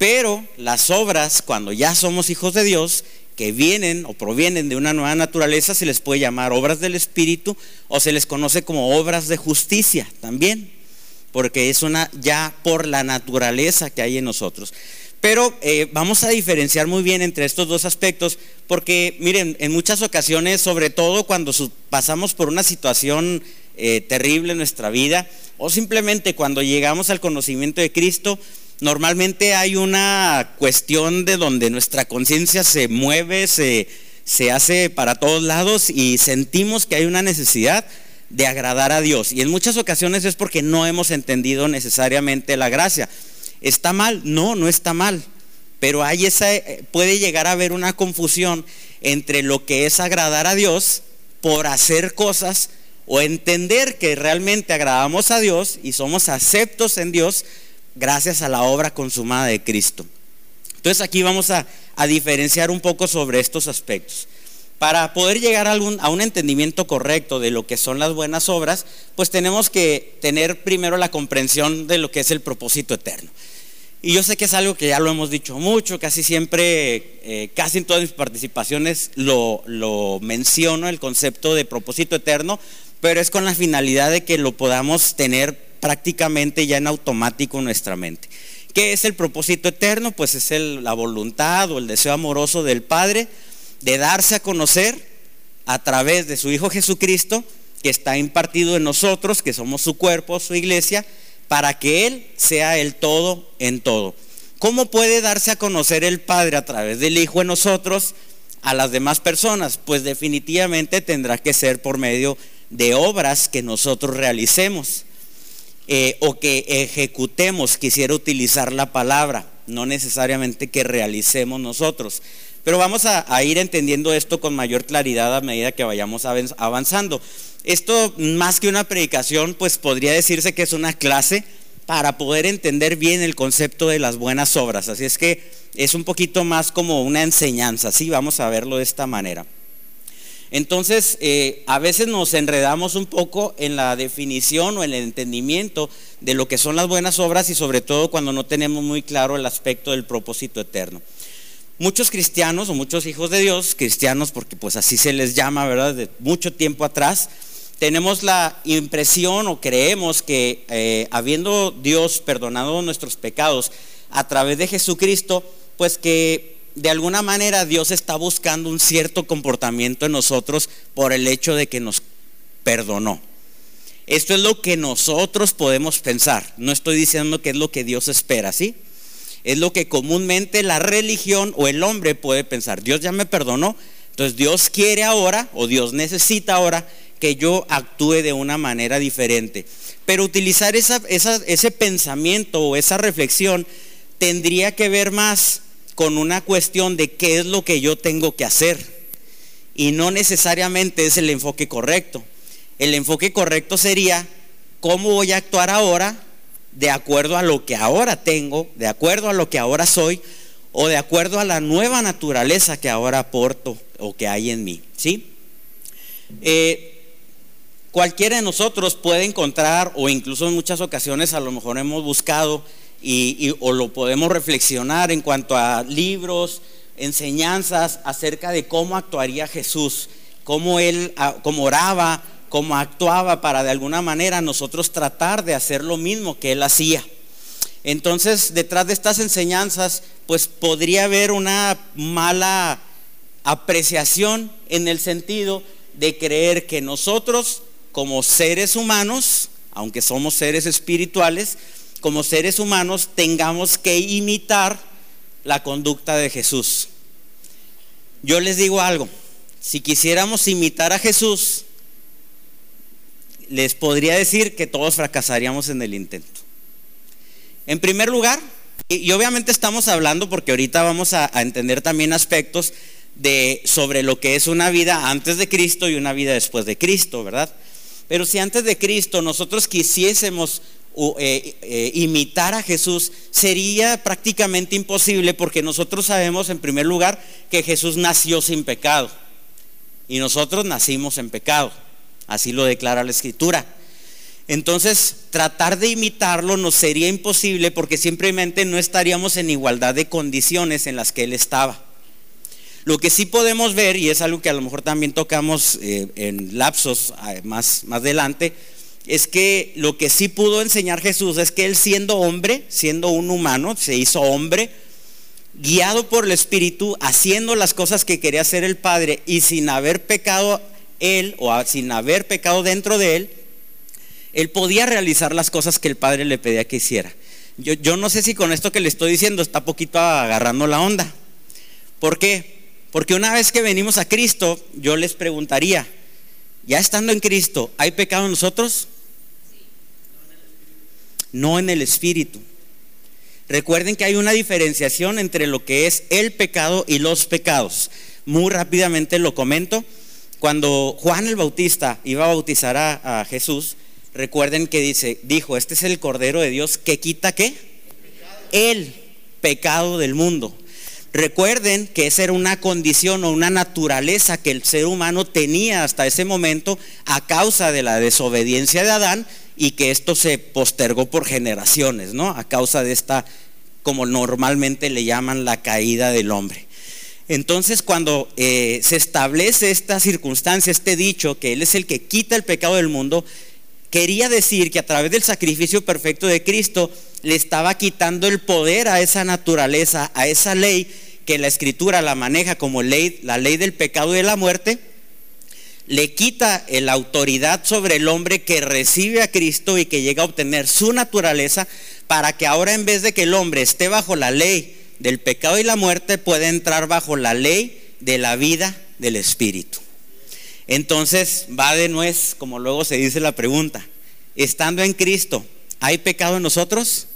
Pero las obras, cuando ya somos hijos de Dios, que vienen o provienen de una nueva naturaleza, se les puede llamar obras del Espíritu o se les conoce como obras de justicia también, porque es una ya por la naturaleza que hay en nosotros. Pero eh, vamos a diferenciar muy bien entre estos dos aspectos, porque miren, en muchas ocasiones, sobre todo cuando pasamos por una situación eh, terrible en nuestra vida, o simplemente cuando llegamos al conocimiento de Cristo, normalmente hay una cuestión de donde nuestra conciencia se mueve, se, se hace para todos lados y sentimos que hay una necesidad de agradar a Dios. Y en muchas ocasiones es porque no hemos entendido necesariamente la gracia. ¿Está mal? No, no está mal. Pero hay esa, puede llegar a haber una confusión entre lo que es agradar a Dios por hacer cosas o entender que realmente agradamos a Dios y somos aceptos en Dios gracias a la obra consumada de Cristo. Entonces aquí vamos a, diferenciar un poco sobre estos aspectos. Para poder llegar a, a un entendimiento correcto de lo que son las buenas obras, pues tenemos que tener primero la comprensión de lo que es el propósito eterno. Y yo sé que es algo que ya lo hemos dicho mucho, casi siempre, eh, casi en todas mis participaciones lo, lo menciono, el concepto de propósito eterno, pero es con la finalidad de que lo podamos tener prácticamente ya en automático nuestra mente. ¿Qué es el propósito eterno? Pues es la voluntad o el deseo amoroso del Padre de darse a conocer a través de su Hijo Jesucristo, que está impartido en nosotros, que somos su cuerpo, su iglesia, para que Él sea el todo en todo. ¿Cómo puede darse a conocer el Padre a través del Hijo en nosotros a las demás personas? Pues definitivamente tendrá que ser por medio de obras que nosotros realicemos eh, o que ejecutemos, quisiera utilizar la palabra, no necesariamente que realicemos nosotros. Pero vamos a, ir entendiendo esto con mayor claridad a medida que vayamos avanzando. Esto, más que una predicación, pues podría decirse que es una clase para poder entender bien el concepto de las buenas obras. Así es que es un poquito más como una enseñanza, ¿sí? Vamos a verlo de esta manera. Entonces, eh, a veces nos enredamos un poco en la definición o en el entendimiento de lo que son las buenas obras y sobre todo cuando no tenemos muy claro el aspecto del propósito eterno. Muchos cristianos o muchos hijos de Dios, cristianos porque pues así se les llama, ¿verdad? De mucho tiempo atrás, tenemos la impresión o creemos que eh, habiendo Dios perdonado nuestros pecados a través de Jesucristo, pues que de alguna manera Dios está buscando un cierto comportamiento en nosotros por el hecho de que nos perdonó. Esto es lo que nosotros podemos pensar. No estoy diciendo que es lo que Dios espera, ¿sí? Es lo que comúnmente la religión o el hombre puede pensar. Dios ya me perdonó, entonces Dios quiere ahora o Dios necesita ahora que yo actúe de una manera diferente. Pero utilizar ese pensamiento o esa reflexión tendría que ver más con una cuestión de qué es lo que yo tengo que hacer. Y no necesariamente es el enfoque correcto. El enfoque correcto sería cómo voy a actuar ahora de acuerdo a lo que ahora tengo, de acuerdo a lo que ahora soy o de acuerdo a la nueva naturaleza que ahora aporto o que hay en mí. ¿sí? Eh, Cualquiera de nosotros puede encontrar, o incluso en muchas ocasiones a lo mejor hemos buscado y, o lo podemos reflexionar en cuanto a libros, enseñanzas acerca de cómo actuaría Jesús, cómo él, cómo oraba, cómo actuaba para de alguna manera nosotros tratar de hacer lo mismo que él hacía. Entonces, detrás de estas enseñanzas, pues podría haber una mala apreciación en el sentido de creer que nosotros como seres humanos, aunque somos seres espirituales, como seres humanos tengamos que imitar la conducta de Jesús. Yo les digo algo, si quisiéramos imitar a Jesús, les podría decir que todos fracasaríamos en el intento. En primer lugar, y obviamente estamos hablando porque ahorita vamos a, entender también aspectos de sobre lo que es una vida antes de Cristo y una vida después de Cristo, ¿verdad? Pero si antes de Cristo nosotros quisiésemos eh, eh, imitar a Jesús, sería prácticamente imposible porque nosotros sabemos en primer lugar que Jesús nació sin pecado y nosotros nacimos en pecado. Así lo declara la Escritura. Entonces, tratar de imitarlo nos sería imposible porque simplemente no estaríamos en igualdad de condiciones en las que él estaba. Lo que sí podemos ver, y es algo que a lo mejor también tocamos eh, en lapsos más, más adelante, es que lo que sí pudo enseñar Jesús es que él siendo hombre, siendo un humano, se hizo hombre, guiado por el Espíritu, haciendo las cosas que quería hacer el Padre y sin haber pecado él o sin haber pecado dentro de él, él podía realizar las cosas que el Padre le pedía que hiciera. Yo, yo no sé si con esto que le estoy diciendo está poquito agarrando la onda. ¿Por qué? Porque una vez que venimos a Cristo, yo les preguntaría, ya estando en Cristo, ¿hay pecado en nosotros? No en el Espíritu. Recuerden que hay una diferenciación entre lo que es el pecado y los pecados. Muy rápidamente lo comento. Cuando Juan el Bautista iba a bautizar a, Jesús, recuerden que dice, dijo, este es el Cordero de Dios que quita qué? El pecado del mundo. Recuerden que esa era una condición o una naturaleza que el ser humano tenía hasta ese momento a causa de la desobediencia de Adán y que esto se postergó por generaciones, ¿no? A causa de esta, como normalmente le llaman, la caída del hombre. Entonces, cuando eh, se establece esta circunstancia, este dicho, que Él es el que quita el pecado del mundo, quería decir que a través del sacrificio perfecto de Cristo le estaba quitando el poder a esa naturaleza, a esa ley que la escritura la maneja como ley, la ley del pecado y de la muerte, le quita la autoridad sobre el hombre que recibe a Cristo y que llega a obtener su naturaleza para que ahora en vez de que el hombre esté bajo la ley del pecado y la muerte, pueda entrar bajo la ley de la vida del Espíritu. Entonces va de nuez, como luego se dice la pregunta, estando en Cristo, ¿hay pecado en nosotros?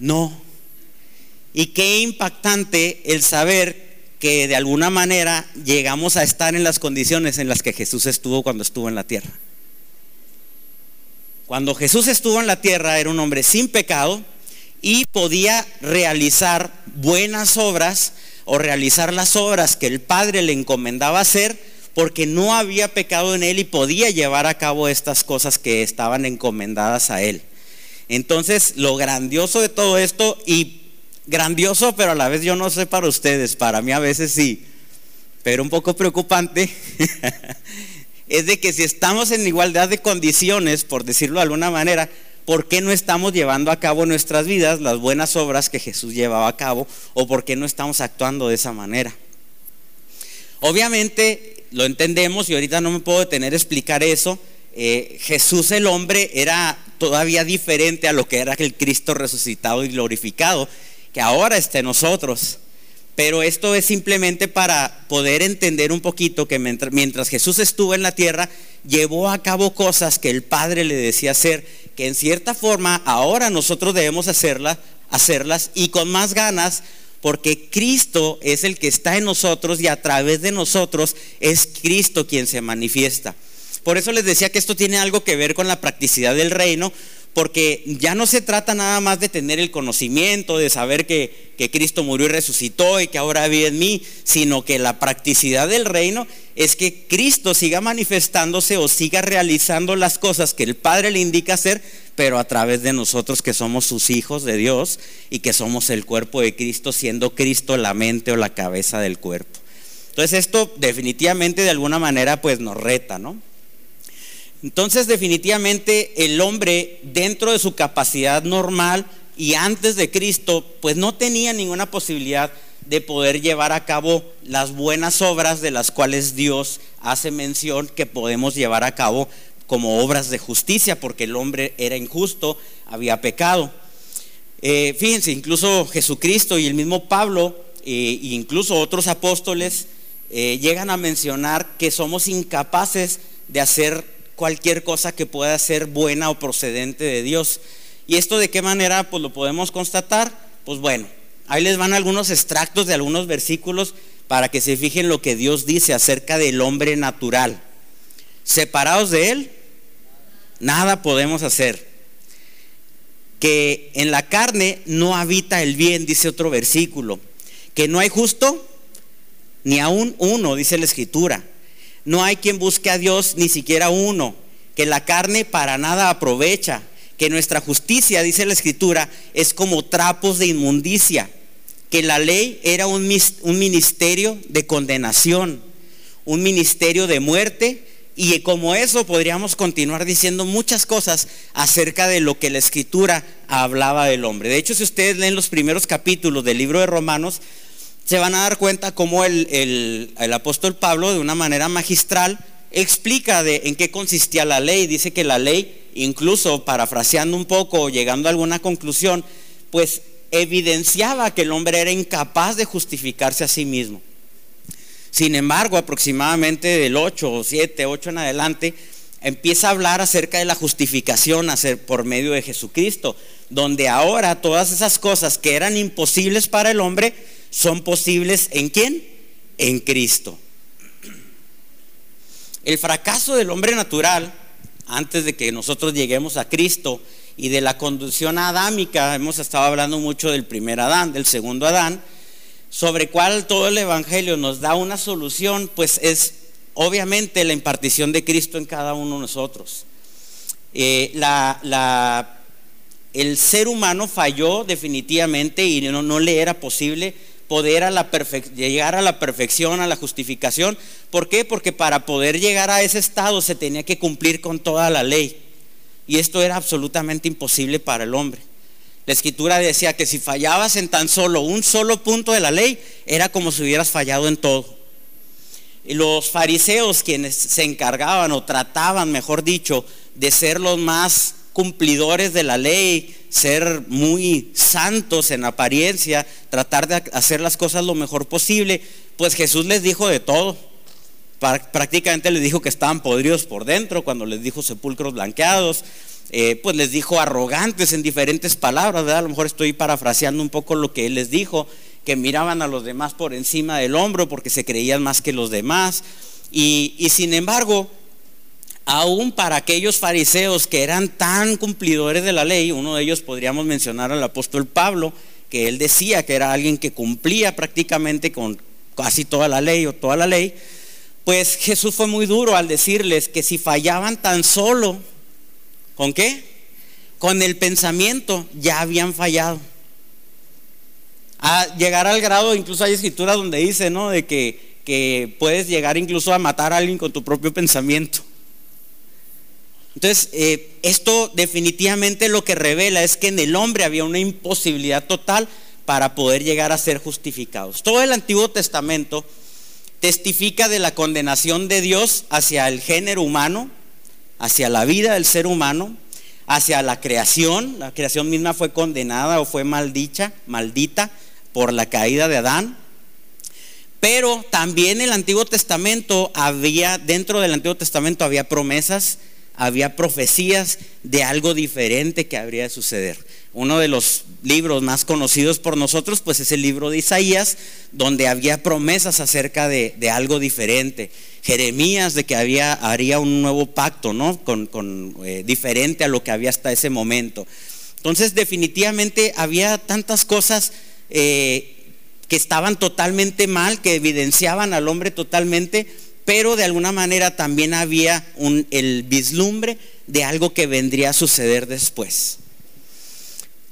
No. Y qué impactante el saber que de alguna manera llegamos a estar en las condiciones en las que Jesús estuvo cuando estuvo en la tierra. Cuando Jesús estuvo en la tierra era un hombre sin pecado y podía realizar buenas obras o realizar las obras que el Padre le encomendaba hacer porque no había pecado en él y podía llevar a cabo estas cosas que estaban encomendadas a él. Entonces, lo grandioso de todo esto, y grandioso, pero a la vez yo no sé para ustedes, para mí a veces sí, pero un poco preocupante, es de que si estamos en igualdad de condiciones, por decirlo de alguna manera, ¿por qué no estamos llevando a cabo nuestras vidas las buenas obras que Jesús llevaba a cabo? ¿O por qué no estamos actuando de esa manera? Obviamente lo entendemos y ahorita no me puedo detener a explicar eso. Eh, Jesús el hombre era todavía diferente a lo que era el Cristo resucitado y glorificado, que ahora está en nosotros. Pero esto es simplemente para poder entender un poquito que mientras, Jesús estuvo en la tierra, llevó a cabo cosas que el Padre le decía hacer, que en cierta forma ahora nosotros debemos hacerlas, hacerlas y con más ganas porque Cristo es el que está en nosotros y a través de nosotros es Cristo quien se manifiesta. Por eso les decía que esto tiene algo que ver con la practicidad del reino, porque ya no se trata nada más de tener el conocimiento, de saber que, que, Cristo murió y resucitó y que ahora vive en mí, sino que la practicidad del reino es que Cristo siga manifestándose o siga realizando las cosas que el Padre le indica hacer, pero a través de nosotros que somos sus hijos de Dios y que somos el cuerpo de Cristo, siendo Cristo la mente o la cabeza del cuerpo. Entonces esto definitivamente de alguna manera pues nos reta, ¿no? Entonces definitivamente el hombre dentro de su capacidad normal y antes de Cristo pues no tenía ninguna posibilidad de poder llevar a cabo las buenas obras de las cuales Dios hace mención que podemos llevar a cabo como obras de justicia porque el hombre era injusto, había pecado. Eh, fíjense, incluso Jesucristo y el mismo Pablo e incluso otros apóstoles eh, llegan a mencionar que somos incapaces de hacer cualquier cosa que pueda ser buena o procedente de Dios. ¿Y esto de qué manera pues lo podemos constatar? Pues bueno, ahí les van algunos extractos de algunos versículos para que se fijen lo que Dios dice acerca del hombre natural. Separados de él, nada podemos hacer. Que en la carne no habita el bien, dice otro versículo. Que no hay justo, ni aún uno, dice la escritura. No hay quien busque a Dios, ni siquiera uno, que la carne para nada aprovecha, que nuestra justicia, dice la escritura, es como trapos de inmundicia, que la ley era un, un ministerio de condenación, un ministerio de muerte, y como eso podríamos continuar diciendo muchas cosas acerca de lo que la escritura hablaba del hombre. De hecho, si ustedes leen los primeros capítulos del libro de Romanos, se van a dar cuenta cómo el, apóstol Pablo, de una manera magistral, explica de en qué consistía la ley. Dice que la ley, incluso parafraseando un poco, llegando a alguna conclusión, pues evidenciaba que el hombre era incapaz de justificarse a sí mismo. Sin embargo, aproximadamente del 8 o 7, 8 en adelante, empieza a hablar acerca de la justificación por medio de Jesucristo, donde ahora todas esas cosas que eran imposibles para el hombre, son posibles en quién? En Cristo. El fracaso del hombre natural, antes de que nosotros lleguemos a Cristo, y de la conducción adámica, hemos estado hablando mucho del primer Adán, del segundo Adán, sobre cual todo el Evangelio nos da una solución, pues es obviamente la impartición de Cristo en cada uno de nosotros. Eh, el ser humano falló definitivamente y no le era posible poder a la llegar a la perfección, a la justificación. ¿Por qué? Porque para poder llegar a ese estado se tenía que cumplir con toda la ley. Y esto era absolutamente imposible para el hombre. La escritura decía que si fallabas en tan solo un solo punto de la ley, era como si hubieras fallado en todo. Y los fariseos, quienes se encargaban o trataban, mejor dicho, de ser los más cumplidores de la ley, ser muy santos en apariencia, tratar de hacer las cosas lo mejor posible, pues Jesús les dijo de todo. Prácticamente les dijo que estaban podridos por dentro, cuando les dijo sepulcros blanqueados, eh, pues les dijo arrogantes en diferentes palabras, A lo mejor estoy parafraseando un poco lo que él les dijo, que miraban a los demás por encima del hombro porque se creían más que los demás. Y, y sin embargo, aún para aquellos fariseos que eran tan cumplidores de la ley, uno de ellos podríamos mencionar al apóstol Pablo, que él decía que era alguien que cumplía prácticamente con casi toda la ley o toda la ley, pues Jesús fue muy duro al decirles que si fallaban tan solo, ¿con qué? Con el pensamiento, ya habían fallado. A llegar al grado, incluso hay escrituras donde dice, ¿no? De que, que puedes llegar incluso a matar a alguien con tu propio pensamiento. Entonces, eh, esto definitivamente lo que revela es que en el hombre había una imposibilidad total para poder llegar a ser justificados. Todo el Antiguo Testamento testifica de la condenación de Dios hacia el género humano, hacia la vida del ser humano, hacia la creación. La creación misma fue condenada o fue maldicha, maldita por la caída de Adán. Pero también el Antiguo Testamento había, dentro del Antiguo Testamento había promesas había profecías de algo diferente que habría de suceder. Uno de los libros más conocidos por nosotros, pues es el libro de Isaías, donde había promesas acerca de, algo diferente. Jeremías de que había, haría un nuevo pacto, ¿no? Con, eh, diferente a lo que había hasta ese momento. Entonces, definitivamente había tantas cosas eh, que estaban totalmente mal, que evidenciaban al hombre totalmente pero de alguna manera también había el vislumbre de algo que vendría a suceder después.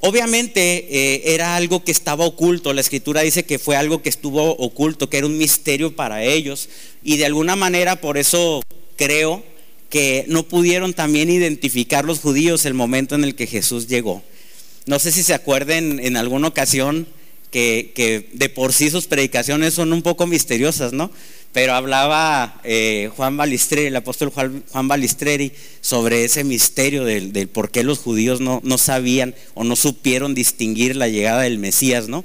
Obviamente eh, era algo que estaba oculto, la escritura dice que fue algo que estuvo oculto, que era un misterio para ellos, y de alguna manera por eso creo que no pudieron también identificar los judíos el momento en el que Jesús llegó. No sé si se acuerden en alguna ocasión que, que de por sí sus predicaciones son un poco misteriosas, ¿no? Pero hablaba eh, Juan Balistreri, el apóstol Juan, Balistreri, sobre ese misterio del, por qué los judíos no, sabían o no supieron distinguir la llegada del Mesías, ¿no?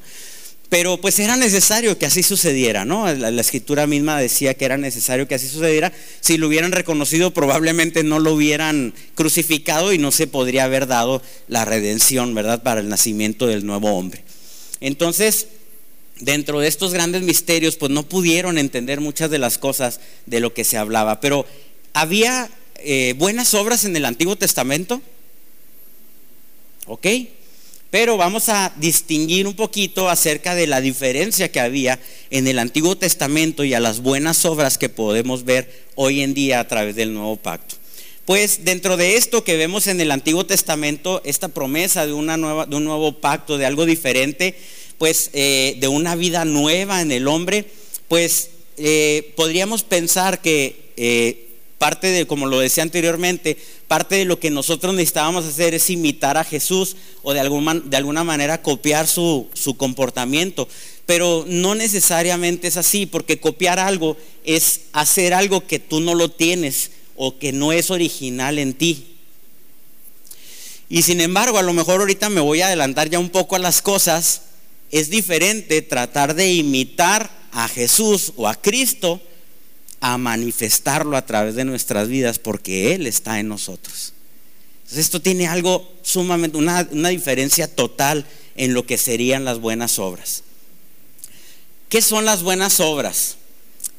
Pero pues era necesario que así sucediera, ¿no? La, escritura misma decía que era necesario que así sucediera. Si lo hubieran reconocido, probablemente no lo hubieran crucificado y no se podría haber dado la redención, ¿verdad? Para el nacimiento del nuevo hombre. Entonces, dentro de estos grandes misterios, pues no pudieron entender muchas de las cosas de lo que se hablaba. Pero había eh, buenas obras en el Antiguo Testamento, ¿ok? Pero vamos a distinguir un poquito acerca de la diferencia que había en el Antiguo Testamento y a las buenas obras que podemos ver hoy en día a través del nuevo pacto. Pues dentro de esto que vemos en el Antiguo Testamento, esta promesa de, una nueva, de un nuevo pacto, de algo diferente, pues de una vida nueva en el hombre, pues eh, podríamos pensar que eh, parte de, como lo decía anteriormente, parte de lo que nosotros necesitábamos hacer es imitar a Jesús o de, de alguna manera copiar su, su comportamiento. Pero no necesariamente es así, porque copiar algo es hacer algo que tú no lo tienes o que no es original en ti. Y sin embargo, a lo mejor ahorita me voy a adelantar ya un poco a las cosas. Es diferente tratar de imitar a Jesús o a Cristo a manifestarlo a través de nuestras vidas porque Él está en nosotros. Entonces esto tiene algo sumamente, una, una diferencia total en lo que serían las buenas obras. ¿Qué son las buenas obras?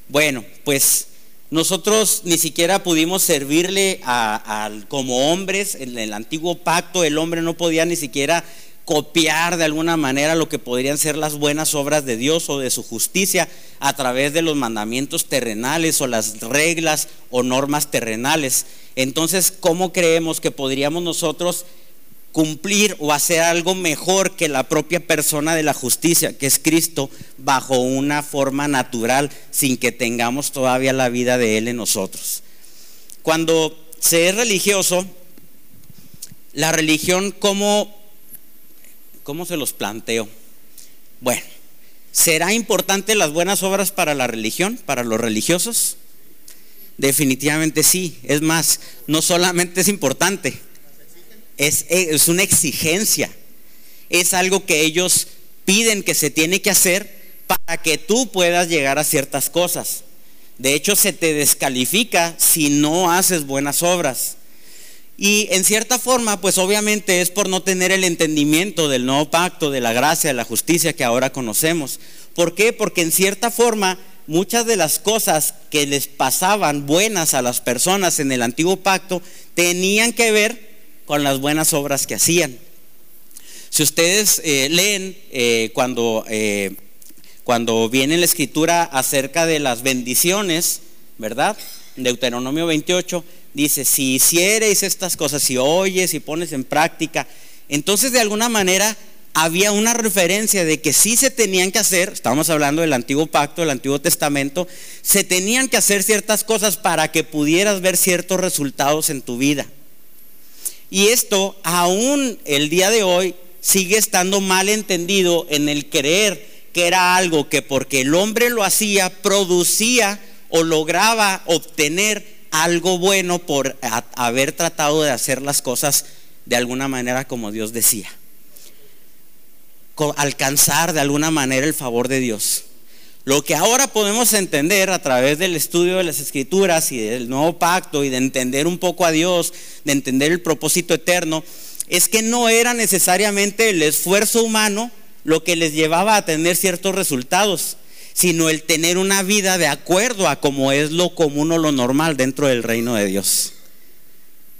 Bueno, pues nosotros ni siquiera pudimos servirle a, como hombres en el antiguo pacto, el hombre no podía ni siquiera copiar de alguna manera lo que podrían ser las buenas obras de Dios o de su justicia a través de los mandamientos terrenales o las reglas o normas terrenales. Entonces, ¿cómo creemos que podríamos nosotros cumplir o hacer algo mejor que la propia persona de la justicia, que es Cristo, bajo una forma natural, sin que tengamos todavía la vida de Él en nosotros. Cuando se es religioso, la religión, ¿cómo, cómo se los planteo? Bueno, ¿será importante las buenas obras para la religión, para los religiosos? Definitivamente sí. Es más, no solamente es importante, es, una exigencia, es algo que ellos piden que se tiene que hacer para que tú puedas llegar a ciertas cosas. De hecho, se te descalifica si no haces buenas obras. Y en cierta forma, pues obviamente es por no tener el entendimiento del nuevo pacto, de la gracia, de la justicia que ahora conocemos. ¿Por qué? Porque en cierta forma, muchas de las cosas que les pasaban buenas a las personas en el antiguo pacto tenían que ver con las buenas obras que hacían. Si ustedes eh, leen eh, cuando, eh, cuando viene la escritura acerca de las bendiciones, ¿verdad? Deuteronomio 28 dice, si hiciereis estas cosas, si oyes y pones en práctica, entonces de alguna manera había una referencia de que sí se tenían que hacer, estamos hablando del antiguo pacto, del antiguo testamento, se tenían que hacer ciertas cosas para que pudieras ver ciertos resultados en tu vida. Y esto aún el día de hoy sigue estando mal entendido en el creer que era algo que porque el hombre lo hacía, producía o lograba obtener algo bueno por haber tratado de hacer las cosas de alguna manera como Dios decía. Alcanzar de alguna manera el favor de Dios. Lo que ahora podemos entender a través del estudio de las escrituras y del nuevo pacto y de entender un poco a Dios, de entender el propósito eterno, es que no era necesariamente el esfuerzo humano lo que les llevaba a tener ciertos resultados, sino el tener una vida de acuerdo a como es lo común o lo normal dentro del reino de Dios.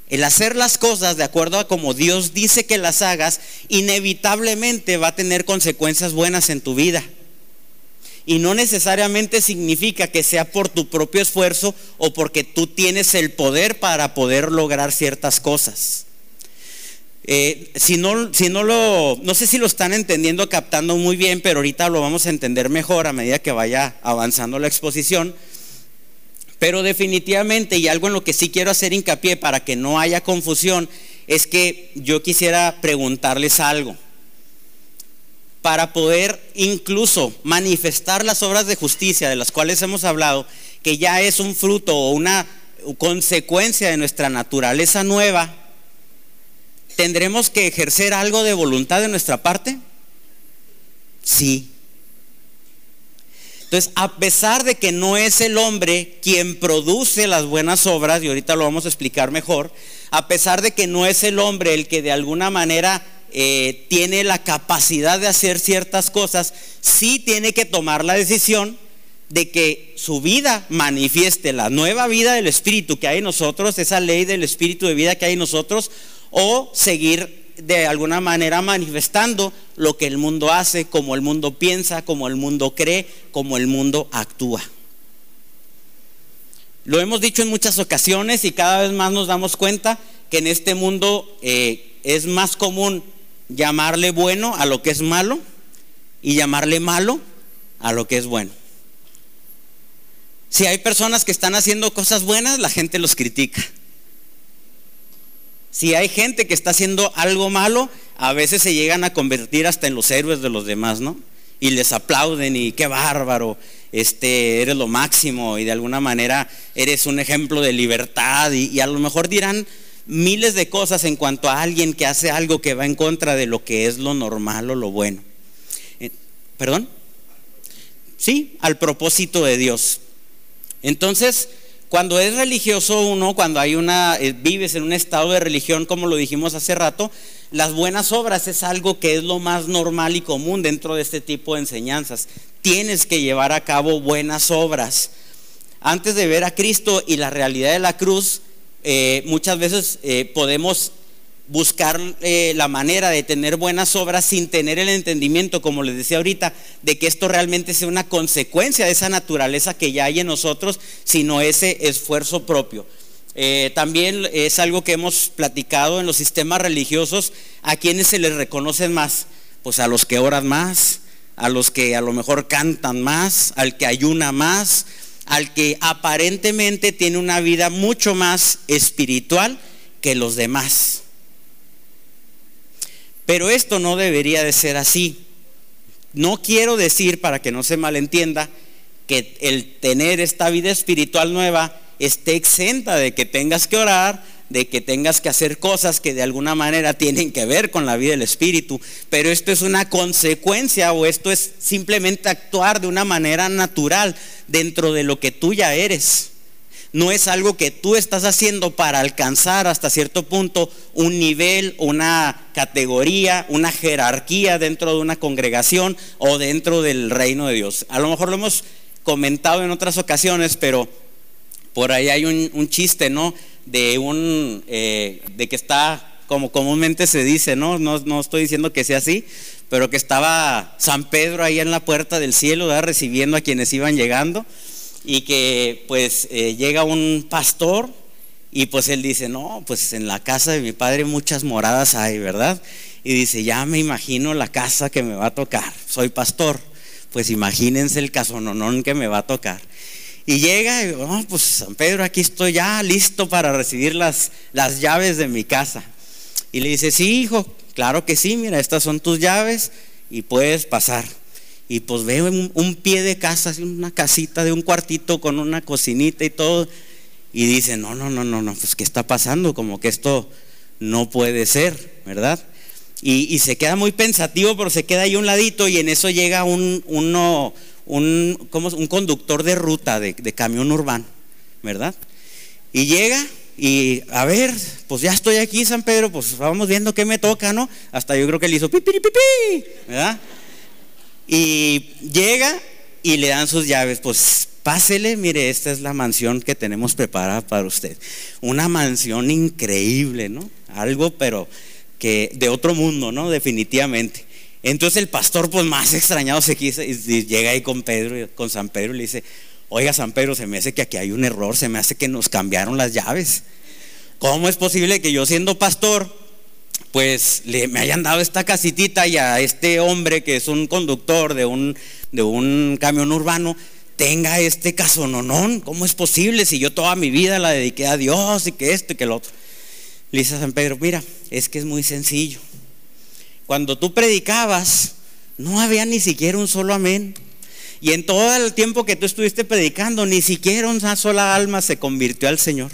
El hacer las cosas de acuerdo a como Dios dice que las hagas, inevitablemente va a tener consecuencias buenas en tu vida. Y no necesariamente significa que sea por tu propio esfuerzo o porque tú tienes el poder para poder lograr ciertas cosas. Eh, si no, si no lo, no sé si lo están entendiendo, captando muy bien, pero ahorita lo vamos a entender mejor a medida que vaya avanzando la exposición. Pero definitivamente, y algo en lo que sí quiero hacer hincapié para que no haya confusión, es que yo quisiera preguntarles algo para poder incluso manifestar las obras de justicia de las cuales hemos hablado, que ya es un fruto o una consecuencia de nuestra naturaleza nueva, ¿tendremos que ejercer algo de voluntad de nuestra parte? Sí. Entonces, a pesar de que no es el hombre quien produce las buenas obras, y ahorita lo vamos a explicar mejor, a pesar de que no es el hombre el que de alguna manera eh, tiene la capacidad de hacer ciertas cosas, sí tiene que tomar la decisión de que su vida manifieste la nueva vida del Espíritu que hay en nosotros, esa ley del Espíritu de vida que hay en nosotros, o seguir de alguna manera manifestando lo que el mundo hace, como el mundo piensa, como el mundo cree, como el mundo actúa. Lo hemos dicho en muchas ocasiones y cada vez más nos damos cuenta que en este mundo eh, es más común llamarle bueno a lo que es malo y llamarle malo a lo que es bueno. Si hay personas que están haciendo cosas buenas, la gente los critica. Si hay gente que está haciendo algo malo, a veces se llegan a convertir hasta en los héroes de los demás, ¿no? Y les aplauden y qué bárbaro, este, eres lo máximo y de alguna manera eres un ejemplo de libertad y, a lo mejor dirán miles de cosas en cuanto a alguien que hace algo que va en contra de lo que es lo normal o lo bueno. Eh, ¿Perdón? Sí, al propósito de Dios. Entonces, cuando es religioso uno, cuando hay una, eh, vives en un estado de religión, como lo dijimos hace rato, las buenas obras es algo que es lo más normal y común dentro de este tipo de enseñanzas. Tienes que llevar a cabo buenas obras. Antes de ver a Cristo y la realidad de la cruz, eh, muchas veces eh, podemos buscar eh, la manera de tener buenas obras sin tener el entendimiento, como les decía ahorita, de que esto realmente sea una consecuencia de esa naturaleza que ya hay en nosotros, sino ese esfuerzo propio. también es algo que hemos platicado en los sistemas religiosos, a quienes se les reconocen más, pues a los que oran más, a los que a lo mejor cantan más, al que ayuna más, al que aparentemente tiene una vida mucho más espiritual que los demás. Pero esto no debería de ser así. No quiero decir, para que no se malentienda, que el tener esta vida espiritual nueva esté exenta de que tengas que orar, de que tengas que hacer cosas que de alguna manera tienen que ver con la vida del Espíritu, pero esto es una consecuencia o esto es simplemente actuar de una manera natural dentro de lo que tú ya eres. No es algo que tú estás haciendo para alcanzar hasta cierto punto un nivel, una categoría, una jerarquía dentro de una congregación o dentro del reino de Dios. A lo mejor lo hemos comentado en otras ocasiones, pero por ahí hay un, chiste, ¿no? De un, eh, de que está, como comúnmente se dice, ¿no? ¿no? No estoy diciendo que sea así, pero que estaba San Pedro ahí en la puerta del cielo, recibiendo a quienes iban llegando, y que pues eh, llega un pastor y pues él dice, no, pues en la casa de mi padre muchas moradas hay, ¿verdad? Y dice, ya me imagino la casa que me va a tocar, soy pastor, pues imagínense el casononón que me va a tocar. Y llega y oh, pues San Pedro, aquí estoy ya listo para recibir las, las llaves de mi casa. Y le dice, sí, hijo, claro que sí, mira, estas son tus llaves y puedes pasar. Y pues veo un, pie de casa, una casita de un cuartito con una cocinita y todo. Y dice, no, no, no, no, no, pues ¿qué está pasando? Como que esto no puede ser, ¿verdad? Y, se queda muy pensativo, pero se queda ahí un ladito y en eso llega un, uno, un, un conductor de ruta de, camión urbano, ¿verdad? Y llega y a ver, pues ya estoy aquí, San Pedro, pues vamos viendo qué me toca, ¿no? Hasta yo creo que le hizo pipi, pipi, ¿verdad? Y llega y le dan sus llaves, pues pásele, mire, esta es la mansión que tenemos preparada para usted. Una mansión increíble, ¿no? Algo, pero que de otro mundo, ¿no? Definitivamente. Entonces el pastor, pues más extrañado se quiso y llega ahí con Pedro, con San Pedro y le dice, oiga San Pedro, se me hace que aquí hay un error, se me hace que nos cambiaron las llaves. ¿Cómo es posible que yo siendo pastor, pues le, me hayan dado esta casitita y a este hombre que es un conductor de un, de un camión urbano, tenga este casononón? ¿Cómo es posible si yo toda mi vida la dediqué a Dios y que esto y que lo otro? Le dice a San Pedro, mira, es que es muy sencillo. Cuando tú predicabas, no había ni siquiera un solo amén. Y en todo el tiempo que tú estuviste predicando, ni siquiera una sola alma se convirtió al Señor.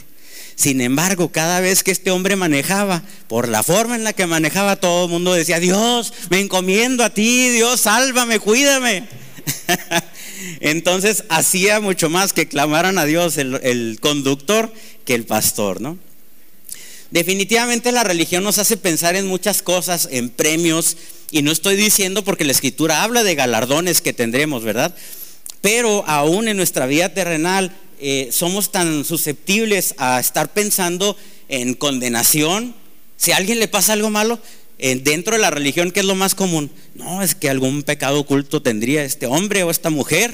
Sin embargo, cada vez que este hombre manejaba, por la forma en la que manejaba, todo el mundo decía, Dios, me encomiendo a ti, Dios, sálvame, cuídame. Entonces hacía mucho más que clamaran a Dios el, conductor que el pastor, ¿no? Definitivamente la religión nos hace pensar en muchas cosas, en premios, y no estoy diciendo porque la escritura habla de galardones que tendremos, ¿verdad? Pero aún en nuestra vida terrenal eh, somos tan susceptibles a estar pensando en condenación. Si a alguien le pasa algo malo, dentro de la religión, ¿qué es lo más común? No, es que algún pecado oculto tendría este hombre o esta mujer,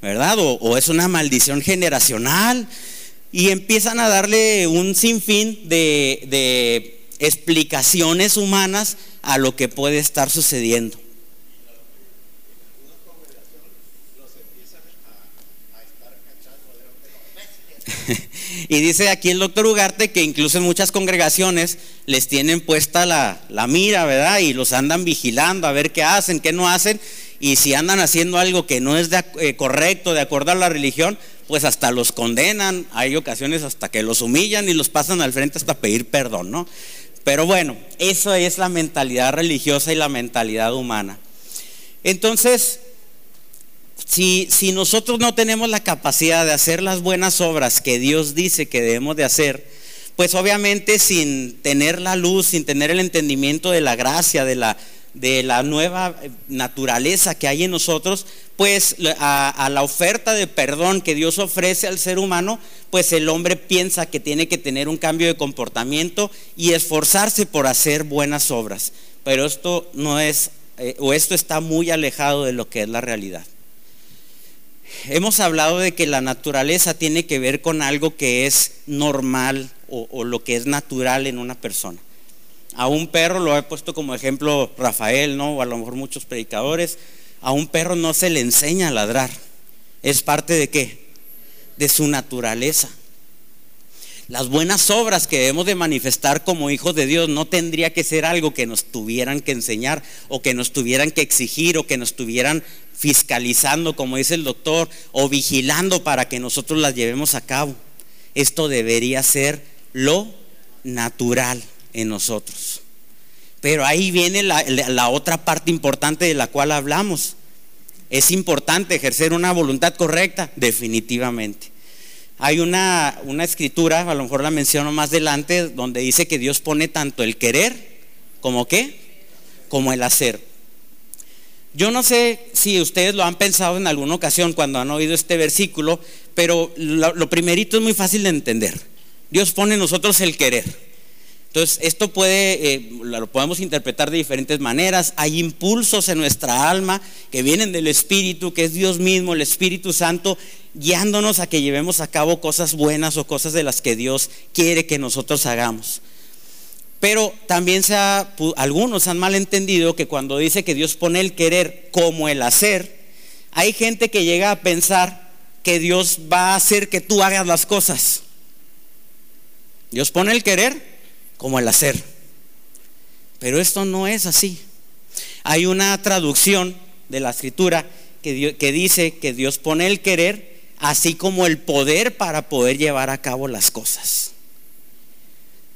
¿verdad? o es una maldición generacional y empiezan a darle un sinfín de, de explicaciones humanas a lo que puede estar sucediendo. y dice aquí el doctor Ugarte que incluso en muchas congregaciones les tienen puesta la, mira, ¿verdad? Y los andan vigilando a ver qué hacen, qué no hacen. Y si andan haciendo algo que no es eh, correcto, de acuerdo a la religión, pues hasta los condenan. Hay ocasiones hasta que los humillan y los pasan al frente hasta pedir perdón, ¿no? Pero bueno, eso es la mentalidad religiosa y la mentalidad humana. Entonces, si, nosotros no tenemos la capacidad de hacer las buenas obras que Dios dice que debemos de hacer, pues obviamente sin tener la luz, sin tener el entendimiento de la gracia, de la, nueva naturaleza que hay en nosotros, pues a, a, la oferta de perdón que Dios ofrece al ser humano, pues el hombre piensa que tiene que tener un cambio de comportamiento y esforzarse por hacer buenas obras. Pero esto no es, eh, o esto está muy alejado de lo que es la realidad. Hemos hablado de que la naturaleza tiene que ver con algo que es normal o, lo que es natural en una persona. A un perro, lo he puesto como ejemplo Rafael, ¿no? O a lo mejor muchos predicadores, a un perro no se le enseña a ladrar. Es parte de qué? De su naturaleza. Las buenas obras que debemos de manifestar como hijos de Dios no tendría que ser algo que nos tuvieran que enseñar o que nos tuvieran que exigir o que nos tuvieran fiscalizando, como dice el doctor, o vigilando para que nosotros las llevemos a cabo. Esto debería ser lo natural en nosotros. Pero ahí viene la, otra parte importante de la cual hablamos. ¿Es importante ejercer una voluntad correcta? Definitivamente. Hay una, una escritura, a lo mejor la menciono más adelante, donde dice que Dios pone tanto el querer como qué, como el hacer. Yo no sé si ustedes lo han pensado en alguna ocasión cuando han oído este versículo, pero lo, lo primerito es muy fácil de entender. Dios pone en nosotros el querer. Entonces, esto puede, eh, lo podemos interpretar de diferentes maneras. Hay impulsos en nuestra alma que vienen del Espíritu, que es Dios mismo, el Espíritu Santo, guiándonos a que llevemos a cabo cosas buenas o cosas de las que Dios quiere que nosotros hagamos. Pero también algunos han malentendido que cuando dice que Dios pone el querer como el hacer, hay gente que llega a pensar que Dios va a hacer que tú hagas las cosas. Dios pone el querer como el hacer. Pero esto no es así. Hay una traducción de la escritura que, que dice que Dios pone el querer así como el poder para poder llevar a cabo las cosas.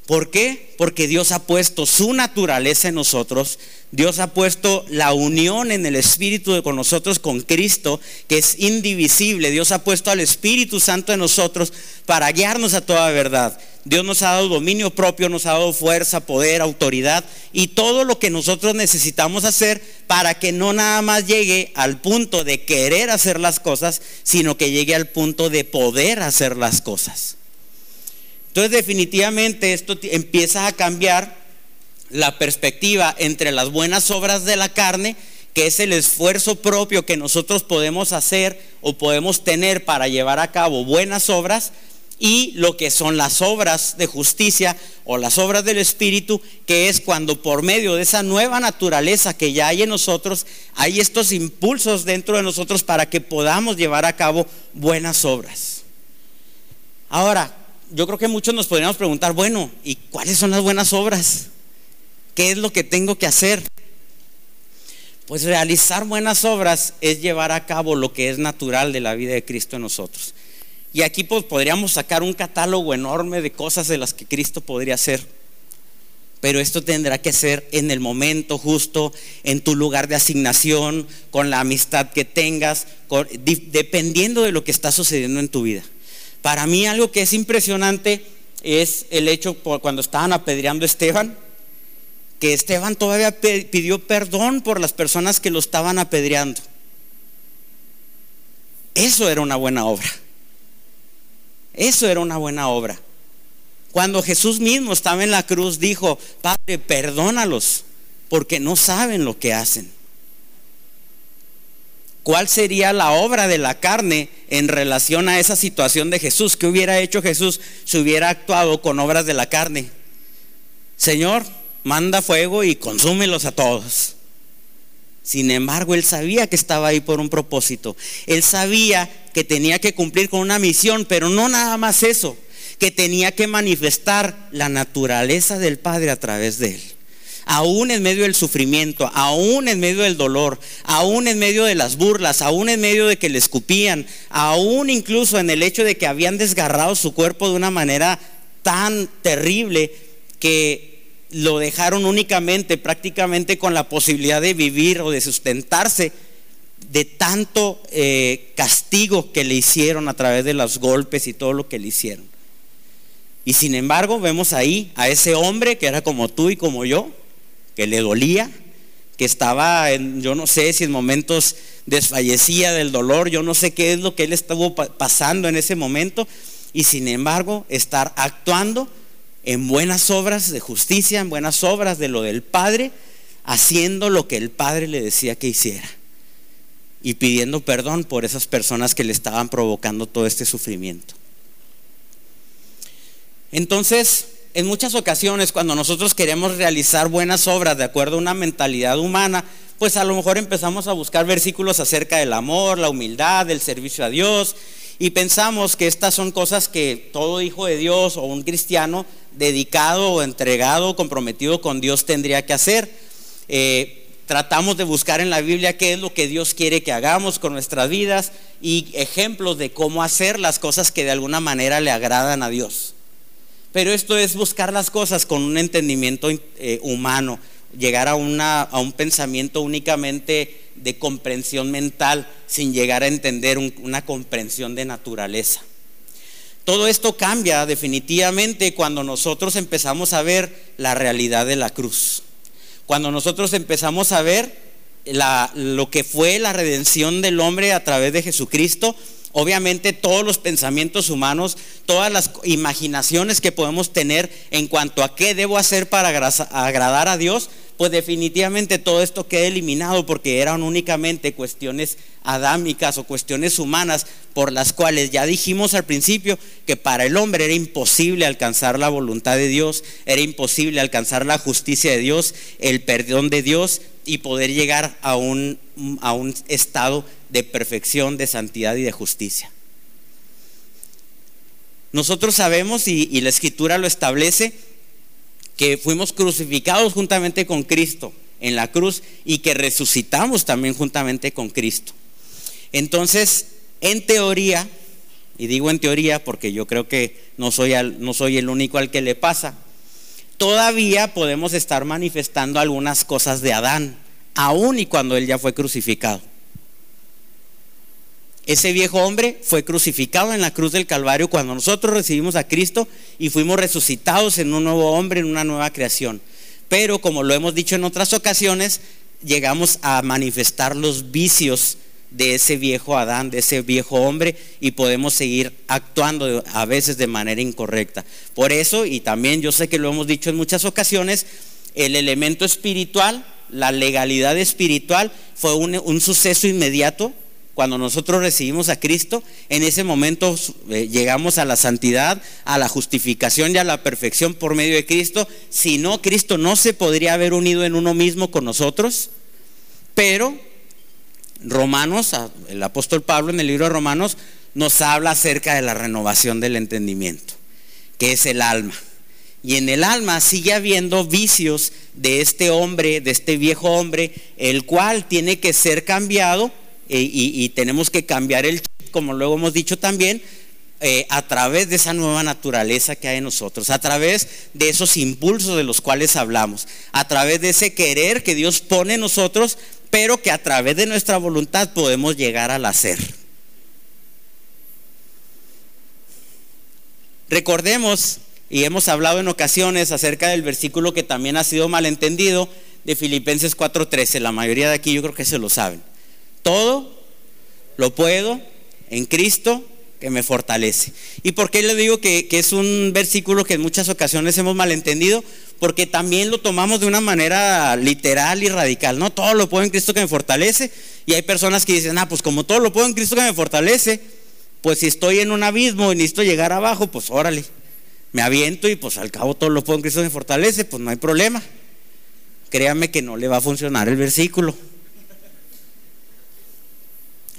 ¿Por qué? Porque Dios ha puesto su naturaleza en nosotros, Dios ha puesto la unión en el Espíritu con nosotros, con Cristo, que es indivisible. Dios ha puesto al Espíritu Santo en nosotros para guiarnos a toda verdad. Dios nos ha dado dominio propio, nos ha dado fuerza, poder, autoridad y todo lo que nosotros necesitamos hacer para que no nada más llegue al punto de querer hacer las cosas, sino que llegue al punto de poder hacer las cosas. Entonces definitivamente esto empieza a cambiar la perspectiva entre las buenas obras de la carne, que es el esfuerzo propio que nosotros podemos hacer o podemos tener para llevar a cabo buenas obras, y lo que son las obras de justicia o las obras del Espíritu, que es cuando por medio de esa nueva naturaleza que ya hay en nosotros, hay estos impulsos dentro de nosotros para que podamos llevar a cabo buenas obras. Ahora, yo creo que muchos nos podríamos preguntar, bueno, ¿y cuáles son las buenas obras? ¿Qué es lo que tengo que hacer? Pues realizar buenas obras es llevar a cabo lo que es natural de la vida de Cristo en nosotros. Y aquí pues, podríamos sacar un catálogo enorme de cosas de las que Cristo podría hacer. Pero esto tendrá que ser en el momento justo, en tu lugar de asignación, con la amistad que tengas, dependiendo de lo que está sucediendo en tu vida. Para mí algo que es impresionante es el hecho cuando estaban apedreando a Esteban, que Esteban todavía pidió perdón por las personas que lo estaban apedreando. Eso era una buena obra. Eso era una buena obra. Cuando Jesús mismo estaba en la cruz, dijo, Padre, perdónalos, porque no saben lo que hacen. ¿Cuál sería la obra de la carne en relación a esa situación de Jesús. ¿Qué hubiera hecho Jesús si hubiera actuado con obras de la carne? Señor, manda fuego y consúmelos a todos. Sin embargo, él sabía que estaba ahí por un propósito. Él sabía que tenía que cumplir con una misión, pero no nada más eso, que tenía que manifestar la naturaleza del Padre a través de él. Aún en medio del sufrimiento, aún en medio del dolor, aún en medio de las burlas, aún en medio de que le escupían, aún incluso en el hecho de que habían desgarrado su cuerpo de una manera tan terrible que lo dejaron únicamente, prácticamente con la posibilidad de vivir o de sustentarse de tanto eh, castigo que le hicieron a través de los golpes y todo lo que le hicieron. Y sin embargo vemos ahí a ese hombre que era como tú y como yo, que le dolía, que estaba en, yo no sé si en momentos desfallecía del dolor, yo no sé qué es lo que él estuvo pasando en ese momento, y sin embargo estar actuando en buenas obras de justicia, en buenas obras de lo del Padre, haciendo lo que el Padre le decía que hiciera y pidiendo perdón por esas personas que le estaban provocando todo este sufrimiento. Entonces, en muchas ocasiones cuando nosotros queremos realizar buenas obras de acuerdo a una mentalidad humana, pues a lo mejor empezamos a buscar versículos acerca del amor, la humildad, del servicio a Dios, y pensamos que estas son cosas que todo hijo de Dios o un cristiano dedicado o entregado, comprometido con Dios tendría que hacer. Eh, tratamos de buscar en la Biblia qué es lo que Dios quiere que hagamos con nuestras vidas y ejemplos de cómo hacer las cosas que de alguna manera le agradan a Dios. Pero esto es buscar las cosas con un entendimiento eh, humano, llegar a, un pensamiento únicamente de comprensión mental sin llegar a entender una comprensión de naturaleza. Todo esto cambia definitivamente cuando nosotros empezamos a ver la realidad de la cruz. Cuando nosotros empezamos a ver lo que fue la redención del hombre a través de Jesucristo, obviamente todos los pensamientos humanos, todas las imaginaciones que podemos tener en cuanto a qué debo hacer para agradar a Dios, pues definitivamente todo esto queda eliminado porque eran únicamente cuestiones adámicas o cuestiones humanas por las cuales ya dijimos al principio que para el hombre era imposible alcanzar la voluntad de Dios, era imposible alcanzar la justicia de Dios, el perdón de Dios y poder llegar a un, a un estado de perfección, de santidad y de justicia. Nosotros sabemos y, la escritura lo establece que fuimos crucificados juntamente con Cristo en la cruz y que resucitamos también juntamente con Cristo. Entonces, en teoría, y digo en teoría porque yo creo que no soy, no soy el único al que le pasa, todavía podemos estar manifestando algunas cosas de Adán, aún y cuando él ya fue crucificado. Ese viejo hombre fue crucificado en la cruz del Calvario cuando nosotros recibimos a Cristo y fuimos resucitados en un nuevo hombre, en una nueva creación. Pero como lo hemos dicho en otras ocasiones, llegamos a manifestar los vicios de ese viejo Adán, de ese viejo hombre, y podemos seguir actuando a veces de manera incorrecta. Por eso, y también yo sé que lo hemos dicho en muchas ocasiones, el elemento espiritual, la legalidad espiritual, fue un, un suceso inmediato cuando nosotros recibimos a Cristo, en ese momento eh, llegamos a la santidad, a la justificación y a la perfección por medio de Cristo. Si no, Cristo no se podría haber unido en uno mismo con nosotros. Pero Romanos, el apóstol Pablo en el libro de Romanos, nos habla acerca de la renovación del entendimiento, que es el alma. Y en el alma sigue habiendo vicios de este hombre, de este viejo hombre, el cual tiene que ser cambiado y, tenemos que cambiar el chip, como luego hemos dicho también, eh, a través de esa nueva naturaleza que hay en nosotros, a través de esos impulsos de los cuales hablamos, a través de ese querer que Dios pone en nosotros, pero que a través de nuestra voluntad podemos llegar al hacer. Recordemos, y hemos hablado en ocasiones acerca del versículo que también ha sido malentendido, de Filipenses 4:13, la mayoría de aquí yo creo que se lo saben. Todo lo puedo en Cristo que me fortalece. ¿Y por qué le digo que, es un versículo que en muchas ocasiones hemos malentendido? Porque también lo tomamos de una manera literal y radical, ¿no? Todo lo puedo en Cristo que me fortalece. Y hay personas que dicen, ah, pues como todo lo puedo en Cristo que me fortalece, Pues si estoy en un abismo y necesito llegar abajo, pues órale, me aviento y pues al cabo todo lo puedo en Cristo me fortalece, pues no hay problema. Créame que no le va a funcionar el versículo.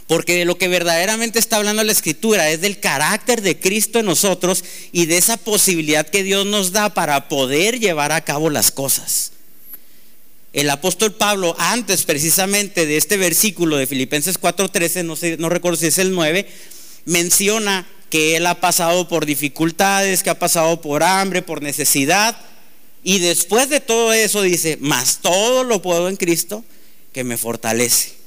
Porque de lo que verdaderamente está hablando la escritura es del carácter de Cristo en nosotros y de esa posibilidad que Dios nos da para poder llevar a cabo las cosas. El apóstol Pablo, antes precisamente de este versículo de Filipenses 4:13, no, sé, no recuerdo si es el 9, menciona que él ha pasado por dificultades, que ha pasado por hambre, por necesidad, y después de todo eso dice, más todo lo puedo en Cristo que me fortalece.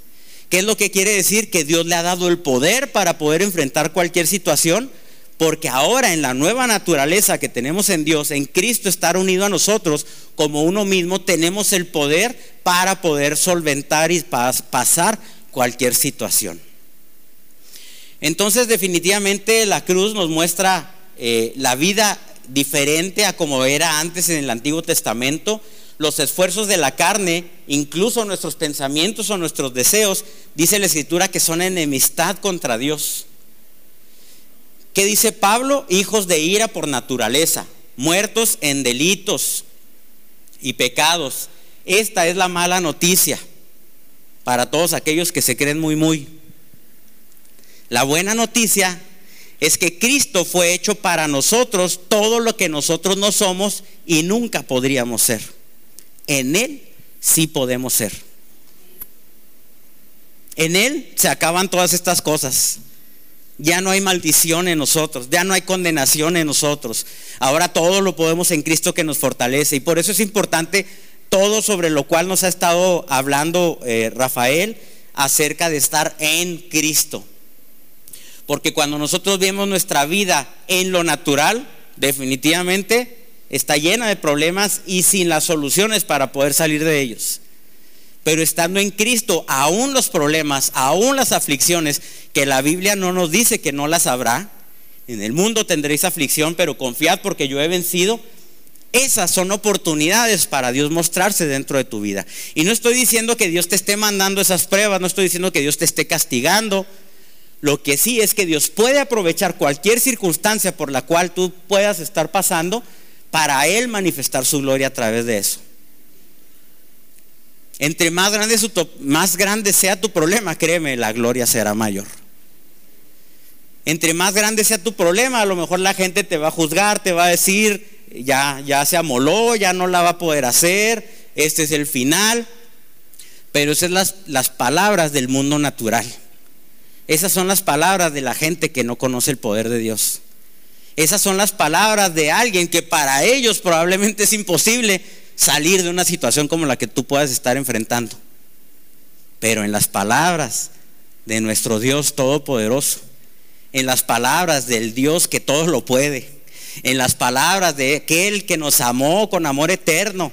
¿Qué es lo que quiere decir? Que Dios le ha dado el poder para poder enfrentar cualquier situación, porque ahora en la nueva naturaleza que tenemos en Dios, en Cristo estar unido a nosotros como uno mismo, tenemos el poder para poder solventar y pasar cualquier situación. Entonces definitivamente la cruz nos muestra eh, la vida diferente a como era antes en el Antiguo Testamento los esfuerzos de la carne, incluso nuestros pensamientos o nuestros deseos, dice la escritura que son enemistad contra Dios. ¿Qué dice Pablo? Hijos de ira por naturaleza, muertos en delitos y pecados. Esta es la mala noticia para todos aquellos que se creen muy, muy. La buena noticia es que Cristo fue hecho para nosotros todo lo que nosotros no somos y nunca podríamos ser en Él sí podemos ser. En Él se acaban todas estas cosas. Ya no hay maldición en nosotros, ya no hay condenación en nosotros. Ahora todo lo podemos en Cristo que nos fortalece. Y por eso es importante todo sobre lo cual nos ha estado hablando eh, Rafael acerca de estar en Cristo. Porque cuando nosotros vemos nuestra vida en lo natural, definitivamente está llena de problemas y sin las soluciones para poder salir de ellos. Pero estando en Cristo, aún los problemas, aún las aflicciones, que la Biblia no nos dice que no las habrá, en el mundo tendréis aflicción, pero confiad porque yo he vencido. Esas son oportunidades para Dios mostrarse dentro de tu vida. Y no estoy diciendo que Dios te esté mandando esas pruebas, no estoy diciendo que Dios te esté castigando. Lo que sí es que Dios puede aprovechar cualquier circunstancia por la cual tú puedas estar pasando para Él manifestar su gloria a través de eso. Entre más grande, sea tu problema, créeme, la gloria será mayor. Entre más grande sea tu problema, a lo mejor la gente te va a juzgar, te va a decir, ya, ya se amoló, ya no la va a poder hacer, este es el final. Pero esas son las palabras del mundo natural. Esas son las palabras de la gente que no conoce el poder de Dios. Esas son las palabras de alguien que para ellos probablemente es imposible salir de una situación como la que tú puedas estar enfrentando. Pero en las palabras de nuestro Dios Todopoderoso, en las palabras del Dios que todo lo puede, en las palabras de aquel que nos amó con amor eterno,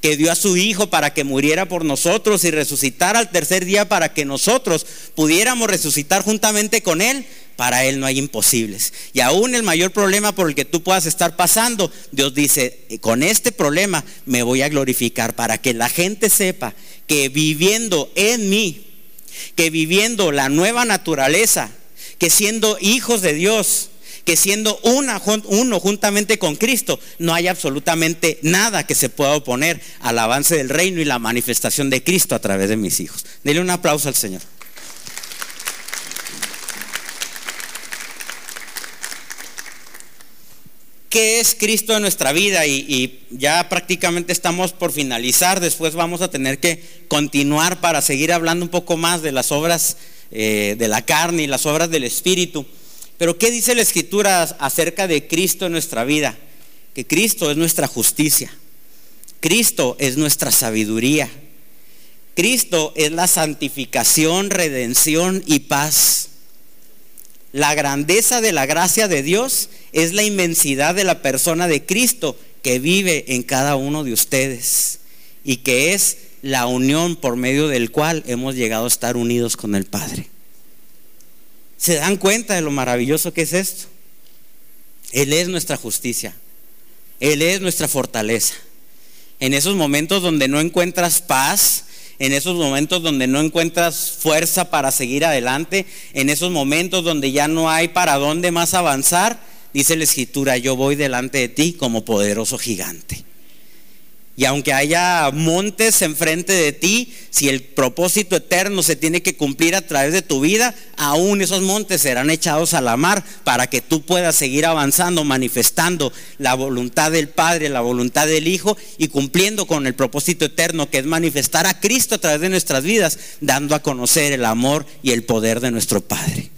que dio a su Hijo para que muriera por nosotros y resucitara al tercer día para que nosotros pudiéramos resucitar juntamente con Él, para Él no hay imposibles. Y aún el mayor problema por el que tú puedas estar pasando, Dios dice, con este problema me voy a glorificar para que la gente sepa que viviendo en mí, que viviendo la nueva naturaleza, que siendo hijos de Dios, que siendo uno juntamente con Cristo, no hay absolutamente nada que se pueda oponer al avance del reino y la manifestación de Cristo a través de mis hijos. Dele un aplauso al Señor. ¿Qué es Cristo en nuestra vida? Y, ya prácticamente estamos por finalizar, después vamos a tener que continuar para seguir hablando un poco más de las obras eh, de la carne y las obras del Espíritu. Pero ¿qué dice la Escritura acerca de Cristo en nuestra vida? Que Cristo es nuestra justicia, Cristo es nuestra sabiduría, Cristo es la santificación, redención y paz. La grandeza de la gracia de Dios es la inmensidad de la persona de Cristo que vive en cada uno de ustedes y que es la unión por medio del cual hemos llegado a estar unidos con el Padre. ¿Se dan cuenta de lo maravilloso que es esto? Él es nuestra justicia. Él es nuestra fortaleza. En esos momentos donde no encuentras paz, en esos momentos donde no encuentras fuerza para seguir adelante, en esos momentos donde ya no hay para dónde más avanzar, dice la escritura, yo voy delante de ti como poderoso gigante. Y aunque haya montes enfrente de ti, si el propósito eterno se tiene que cumplir a través de tu vida, aún esos montes serán echados a la mar para que tú puedas seguir avanzando, manifestando la voluntad del Padre, la voluntad del Hijo y cumpliendo con el propósito eterno que es manifestar a Cristo a través de nuestras vidas, dando a conocer el amor y el poder de nuestro Padre.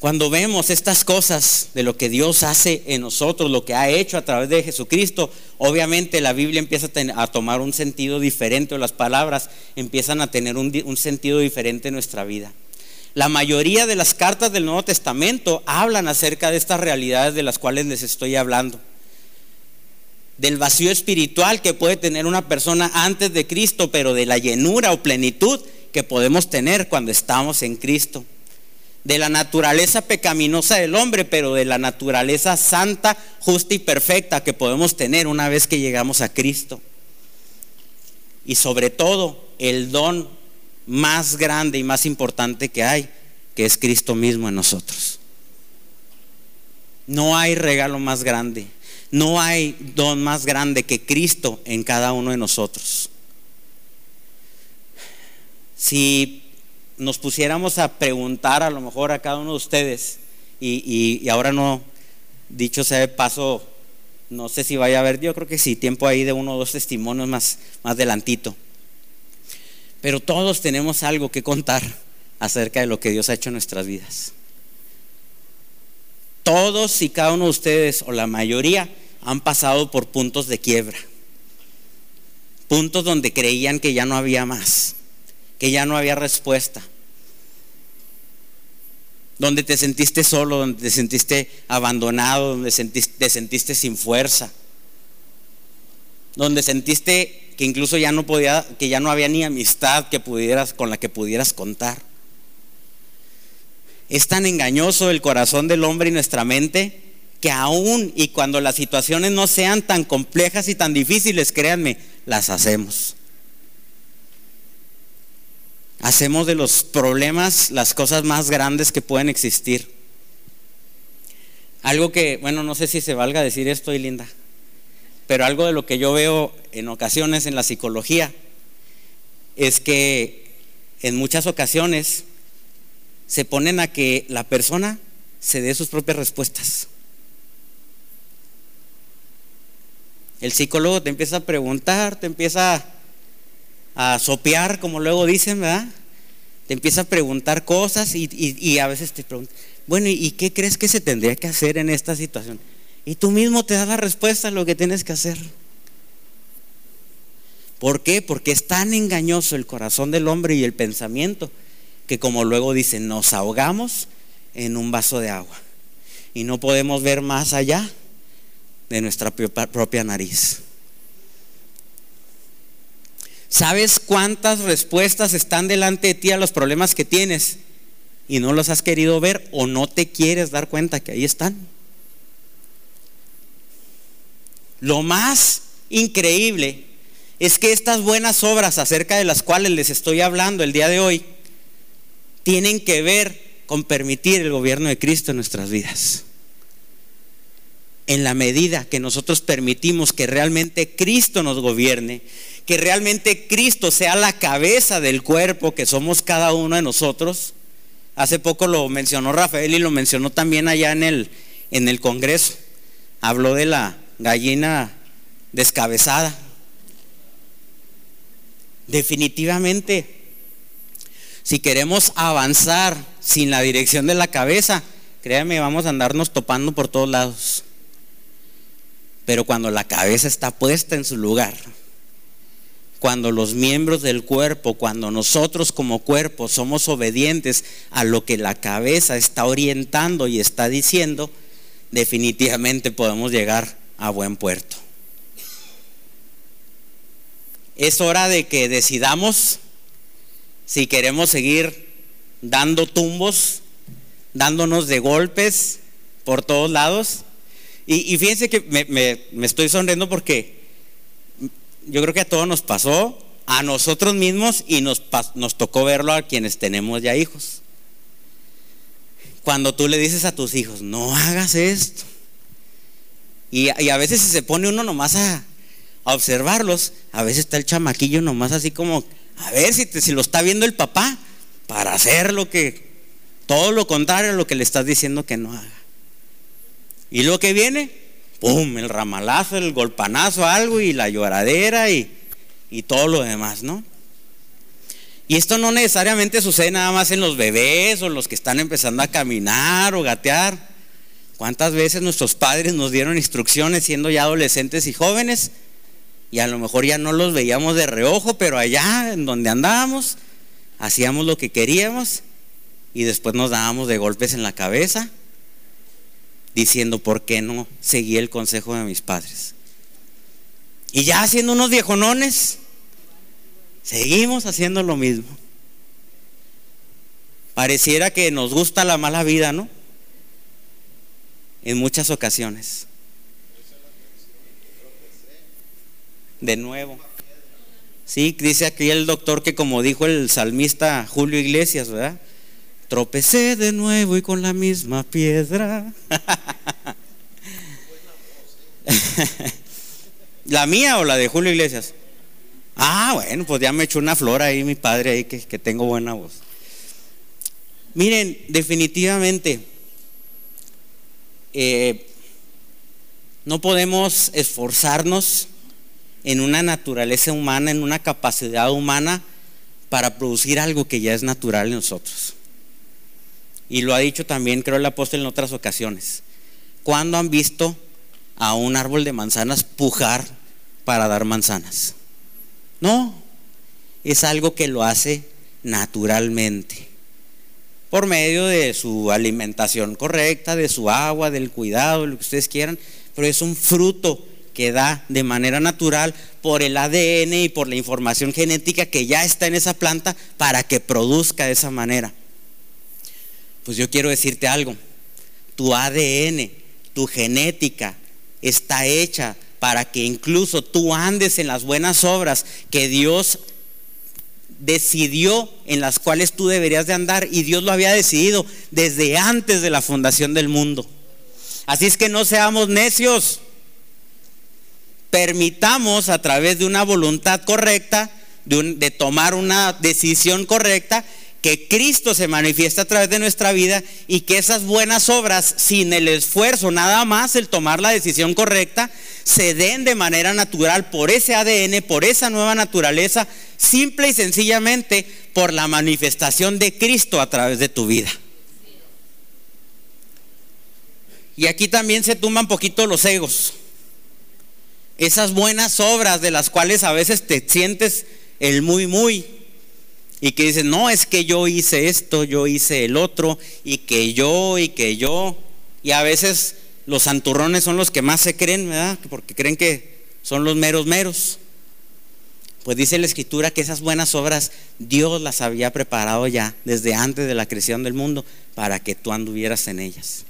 Cuando vemos estas cosas de lo que Dios hace en nosotros, lo que ha hecho a través de Jesucristo, obviamente la Biblia empieza a, tomar un sentido diferente o las palabras empiezan a tener un, un sentido diferente en nuestra vida. La mayoría de las cartas del Nuevo Testamento hablan acerca de estas realidades de las cuales les estoy hablando. Del vacío espiritual que puede tener una persona antes de Cristo, pero de la llenura o plenitud que podemos tener cuando estamos en Cristo de la naturaleza pecaminosa del hombre, pero de la naturaleza santa, justa y perfecta que podemos tener una vez que llegamos a Cristo. Y sobre todo, el don más grande y más importante que hay, que es Cristo mismo en nosotros. No hay regalo más grande, no hay don más grande que Cristo en cada uno de nosotros. Si nos pusiéramos a preguntar a lo mejor a cada uno de ustedes, y, ahora no, dicho sea de paso, no sé si vaya a haber, yo creo que sí, tiempo ahí de uno o dos testimonios más, más adelantito. Pero todos tenemos algo que contar acerca de lo que Dios ha hecho en nuestras vidas. Todos y cada uno de ustedes, o la mayoría, han pasado por puntos de quiebra. Puntos donde creían que ya no había más que ya no había respuesta. Donde te sentiste solo, donde te sentiste abandonado, donde te sentiste sin fuerza. Donde sentiste que incluso ya no podía, que ya no había ni amistad que pudieras, con la que pudieras contar. Es tan engañoso el corazón del hombre y nuestra mente que aún y cuando las situaciones no sean tan complejas y tan difíciles, créanme, las hacemos. Hacemos de los problemas las cosas más grandes que pueden existir. Algo que, bueno, no sé si se valga decir esto, y linda, pero algo de lo que yo veo en ocasiones en la psicología es que en muchas ocasiones se ponen a que la persona se dé sus propias respuestas. El psicólogo te empieza a preguntar, te empieza a sopear, como luego dicen, ¿verdad? Te empieza a preguntar cosas y, a veces te pregunta, bueno, ¿y qué crees que se tendría que hacer en esta situación? Y tú mismo te das la respuesta a lo que tienes que hacer. ¿Por qué? Porque es tan engañoso el corazón del hombre y el pensamiento que como luego dicen, nos ahogamos en un vaso de agua y no podemos ver más allá de nuestra propia nariz. ¿Sabes cuántas respuestas están delante de ti a los problemas que tienes y no los has querido ver o no te quieres dar cuenta que ahí están? Lo más increíble es que estas buenas obras acerca de las cuales les estoy hablando el día de hoy tienen que ver con permitir el gobierno de Cristo en nuestras vidas. En la medida que nosotros permitimos que realmente Cristo nos gobierne, que realmente Cristo sea la cabeza del cuerpo que somos cada uno de nosotros. Hace poco lo mencionó Rafael y lo mencionó también allá en el, en el Congreso. Habló de la gallina descabezada. Definitivamente, si queremos avanzar sin la dirección de la cabeza, créanme, vamos a andarnos topando por todos lados. Pero cuando la cabeza está puesta en su lugar, cuando los miembros del cuerpo, cuando nosotros como cuerpo somos obedientes a lo que la cabeza está orientando y está diciendo, definitivamente podemos llegar a buen puerto. Es hora de que decidamos si queremos seguir dando tumbos, dándonos de golpes por todos lados. Y, fíjense que me, estoy sonriendo porque yo creo que a todos nos pasó, a nosotros mismos y nos, nos tocó verlo a quienes tenemos ya hijos. Cuando tú le dices a tus hijos, no hagas esto. Y, a veces si se pone uno nomás a, observarlos, a veces está el chamaquillo nomás así como, a ver si, si lo está viendo el papá, para hacer lo que, todo lo contrario a lo que le estás diciendo que no haga. Y lo que viene, ¡pum! El ramalazo, el golpanazo, algo y la lloradera y, y todo lo demás, ¿no? Y esto no necesariamente sucede nada más en los bebés o los que están empezando a caminar o gatear. ¿Cuántas veces nuestros padres nos dieron instrucciones siendo ya adolescentes y jóvenes? Y a lo mejor ya no los veíamos de reojo, pero allá en donde andábamos, hacíamos lo que queríamos y después nos dábamos de golpes en la cabeza diciendo por qué no seguí el consejo de mis padres. Y ya haciendo unos viejonones, seguimos haciendo lo mismo. Pareciera que nos gusta la mala vida, ¿no? En muchas ocasiones. De nuevo. Sí, dice aquí el doctor que como dijo el salmista Julio Iglesias, ¿verdad? Tropecé de nuevo y con la misma piedra. ¿La mía o la de Julio Iglesias? Ah, bueno, pues ya me echó una flor ahí mi padre ahí que, que tengo buena voz. Miren, definitivamente eh, no podemos esforzarnos en una naturaleza humana, en una capacidad humana para producir algo que ya es natural en nosotros. Y lo ha dicho también, creo, el apóstol en otras ocasiones. ¿Cuándo han visto a un árbol de manzanas pujar para dar manzanas? No, es algo que lo hace naturalmente, por medio de su alimentación correcta, de su agua, del cuidado, lo que ustedes quieran, pero es un fruto que da de manera natural por el ADN y por la información genética que ya está en esa planta para que produzca de esa manera. Pues yo quiero decirte algo. Tu ADN, tu genética está hecha para que incluso tú andes en las buenas obras que Dios decidió en las cuales tú deberías de andar y Dios lo había decidido desde antes de la fundación del mundo. Así es que no seamos necios. Permitamos a través de una voluntad correcta, de, de tomar una decisión correcta, que Cristo se manifiesta a través de nuestra vida y que esas buenas obras, sin el esfuerzo, nada más el tomar la decisión correcta, se den de manera natural por ese ADN, por esa nueva naturaleza, simple y sencillamente por la manifestación de Cristo a través de tu vida. Y aquí también se tumban poquito los egos. Esas buenas obras de las cuales a veces te sientes el muy, muy y que dicen, no, es que yo hice esto, yo hice el otro, y que yo, y que yo. Y a veces los santurrones son los que más se creen, ¿verdad? Porque creen que son los meros meros. Pues dice la escritura que esas buenas obras Dios las había preparado ya desde antes de la creación del mundo para que tú anduvieras en ellas.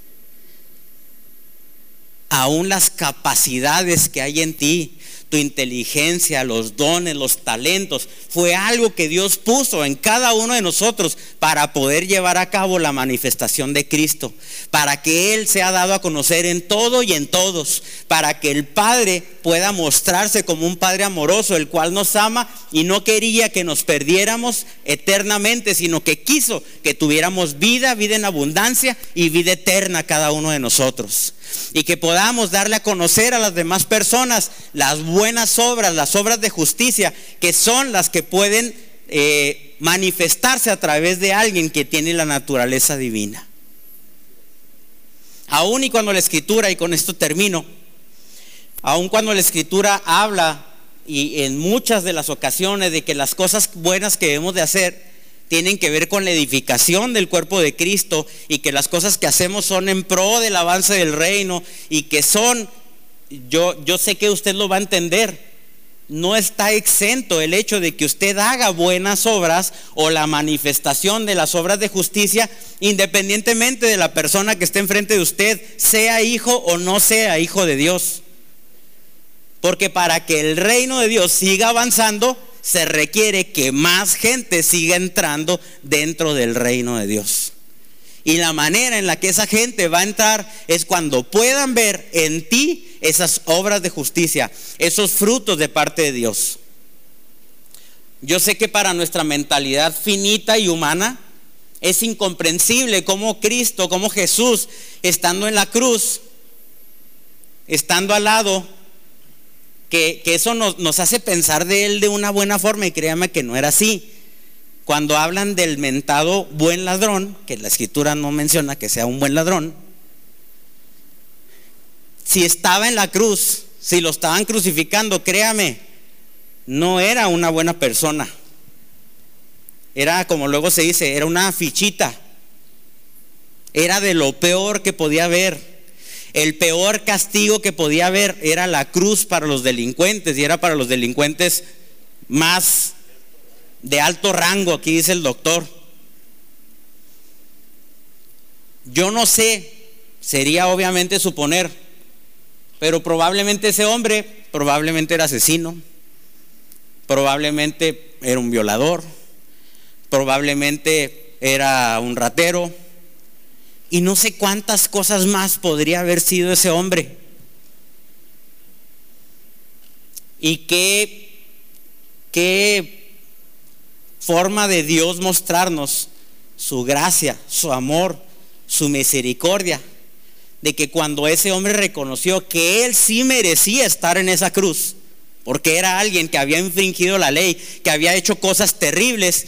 Aún las capacidades que hay en ti, tu inteligencia, los dones, los talentos, fue algo que Dios puso en cada uno de nosotros para poder llevar a cabo la manifestación de Cristo, para que Él sea dado a conocer en todo y en todos, para que el Padre pueda mostrarse como un Padre amoroso, el cual nos ama y no quería que nos perdiéramos eternamente, sino que quiso que tuviéramos vida, vida en abundancia y vida eterna cada uno de nosotros y que podamos darle a conocer a las demás personas las buenas obras, las obras de justicia, que son las que pueden eh, manifestarse a través de alguien que tiene la naturaleza divina. Aún y cuando la escritura, y con esto termino, aún cuando la escritura habla y en muchas de las ocasiones de que las cosas buenas que debemos de hacer, tienen que ver con la edificación del cuerpo de Cristo y que las cosas que hacemos son en pro del avance del reino y que son, yo, yo sé que usted lo va a entender, no está exento el hecho de que usted haga buenas obras o la manifestación de las obras de justicia, independientemente de la persona que esté enfrente de usted, sea hijo o no sea hijo de Dios. Porque para que el reino de Dios siga avanzando, se requiere que más gente siga entrando dentro del reino de Dios. Y la manera en la que esa gente va a entrar es cuando puedan ver en ti esas obras de justicia, esos frutos de parte de Dios. Yo sé que para nuestra mentalidad finita y humana es incomprensible cómo Cristo, cómo Jesús, estando en la cruz, estando al lado, que, eso nos, nos, hace pensar de Él de una buena forma y créame que no era así. Cuando hablan del mentado buen ladrón, que la escritura no menciona que sea un buen ladrón, si estaba en la cruz, si lo estaban crucificando, créame, no era una buena persona. Era, como luego se dice, era una fichita. Era de lo peor que podía haber. El peor castigo que podía haber era la cruz para los delincuentes y era para los delincuentes más de alto rango, aquí dice el doctor. Yo no sé, sería obviamente suponer, pero probablemente ese hombre, probablemente era asesino, probablemente era un violador, probablemente era un ratero, y no sé cuántas cosas más podría haber sido ese hombre. Y qué, qué forma de Dios mostrarnos su gracia, su amor, su misericordia, de que cuando ese hombre reconoció que él sí merecía estar en esa cruz, porque era alguien que había infringido la ley, que había hecho cosas terribles.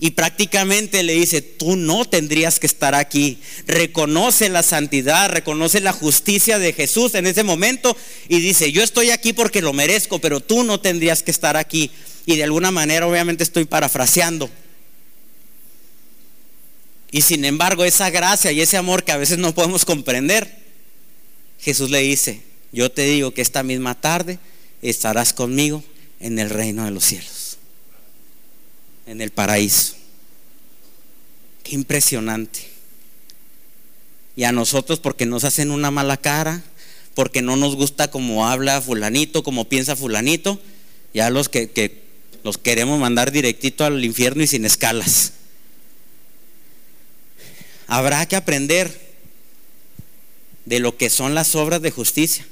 Y prácticamente le dice, tú no tendrías que estar aquí. Reconoce la santidad, reconoce la justicia de Jesús en ese momento y dice, yo estoy aquí porque lo merezco, pero tú no tendrías que estar aquí. Y de alguna manera obviamente estoy parafraseando. Y sin embargo esa gracia y ese amor que a veces no podemos comprender, Jesús le dice, yo te digo que esta misma tarde estarás conmigo en el reino de los cielos, en el paraíso. Qué impresionante. Y a nosotros porque nos hacen una mala cara, porque no nos gusta como habla fulanito, como piensa fulanito, ya los que, que los queremos mandar directito al infierno y sin escalas. Habrá que aprender de lo que son las obras de justicia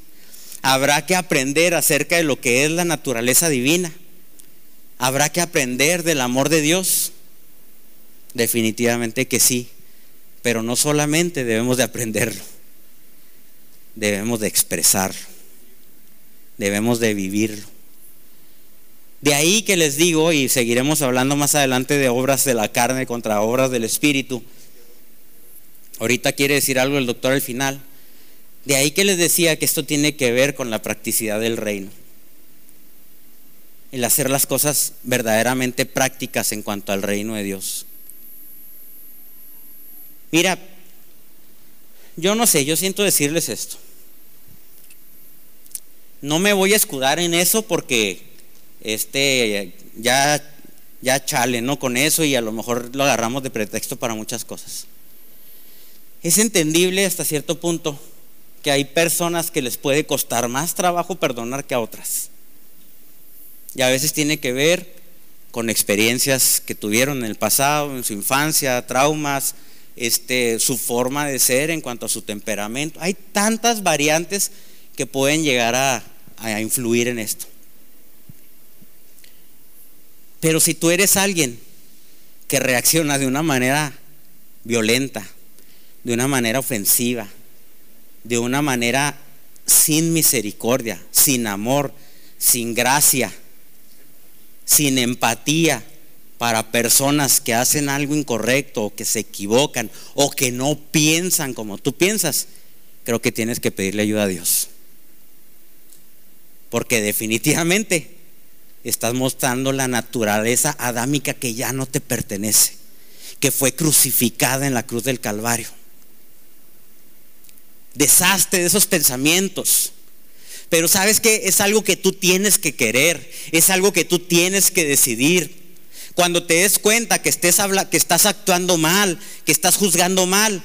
habrá que aprender acerca de lo que es la naturaleza divina. Habrá que aprender del amor de Dios. Definitivamente que sí. Pero no solamente debemos de aprenderlo, debemos de expresarlo, debemos de vivirlo. De ahí que les digo, y seguiremos hablando más adelante de obras de la carne contra obras del espíritu. Ahorita quiere decir algo el doctor al final de ahí que les decía que esto tiene que ver con la practicidad del reino. El hacer las cosas verdaderamente prácticas en cuanto al reino de Dios. Mira, yo no sé, yo siento decirles esto. No me voy a escudar en eso porque este ya ya chale, ¿no? Con eso y a lo mejor lo agarramos de pretexto para muchas cosas. Es entendible hasta cierto punto que hay personas que les puede costar más trabajo perdonar que a otras. Y a veces tiene que ver con experiencias que tuvieron en el pasado, en su infancia, traumas, este, su forma de ser en cuanto a su temperamento. Hay tantas variantes que pueden llegar a, a influir en esto. Pero si tú eres alguien que reacciona de una manera violenta, de una manera ofensiva, de una manera sin misericordia, sin amor, sin gracia, sin empatía para personas que hacen algo incorrecto o que se equivocan o que no piensan como tú piensas, creo que tienes que pedirle ayuda a Dios. Porque definitivamente estás mostrando la naturaleza adámica que ya no te pertenece, que fue crucificada en la cruz del Calvario deshazte de esos pensamientos. Pero sabes que es algo que tú tienes que querer, es algo que tú tienes que decidir. Cuando te des cuenta que, estés que estás actuando mal, que estás juzgando mal,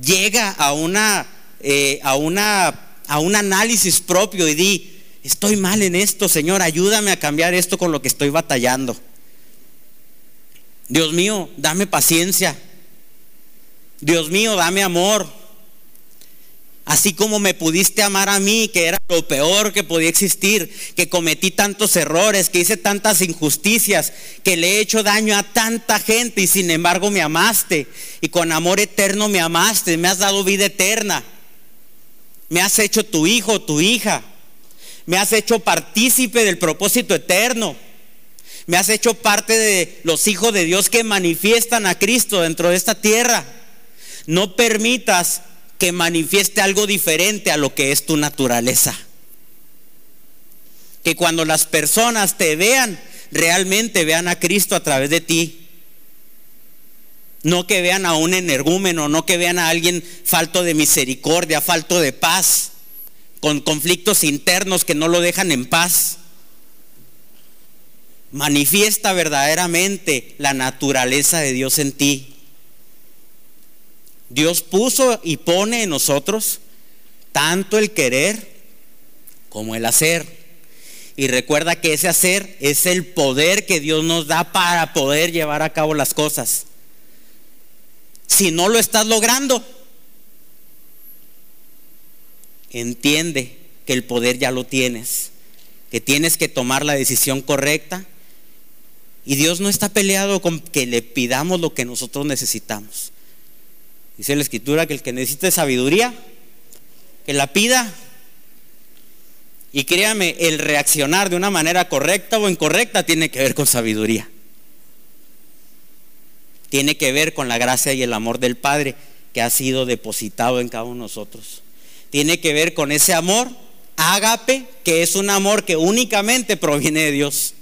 llega a, una, eh, a, una, a un análisis propio y di, estoy mal en esto, Señor, ayúdame a cambiar esto con lo que estoy batallando. Dios mío, dame paciencia. Dios mío, dame amor. Así como me pudiste amar a mí, que era lo peor que podía existir, que cometí tantos errores, que hice tantas injusticias, que le he hecho daño a tanta gente y sin embargo me amaste. Y con amor eterno me amaste, me has dado vida eterna. Me has hecho tu hijo, tu hija. Me has hecho partícipe del propósito eterno. Me has hecho parte de los hijos de Dios que manifiestan a Cristo dentro de esta tierra. No permitas que manifieste algo diferente a lo que es tu naturaleza. Que cuando las personas te vean, realmente vean a Cristo a través de ti. No que vean a un energúmeno, no que vean a alguien falto de misericordia, falto de paz, con conflictos internos que no lo dejan en paz. Manifiesta verdaderamente la naturaleza de Dios en ti. Dios puso y pone en nosotros tanto el querer como el hacer. Y recuerda que ese hacer es el poder que Dios nos da para poder llevar a cabo las cosas. Si no lo estás logrando, entiende que el poder ya lo tienes, que tienes que tomar la decisión correcta. Y Dios no está peleado con que le pidamos lo que nosotros necesitamos. Dice la escritura que el que necesite sabiduría, que la pida. Y créame, el reaccionar de una manera correcta o incorrecta tiene que ver con sabiduría. Tiene que ver con la gracia y el amor del Padre que ha sido depositado en cada uno de nosotros. Tiene que ver con ese amor ágape, que es un amor que únicamente proviene de Dios.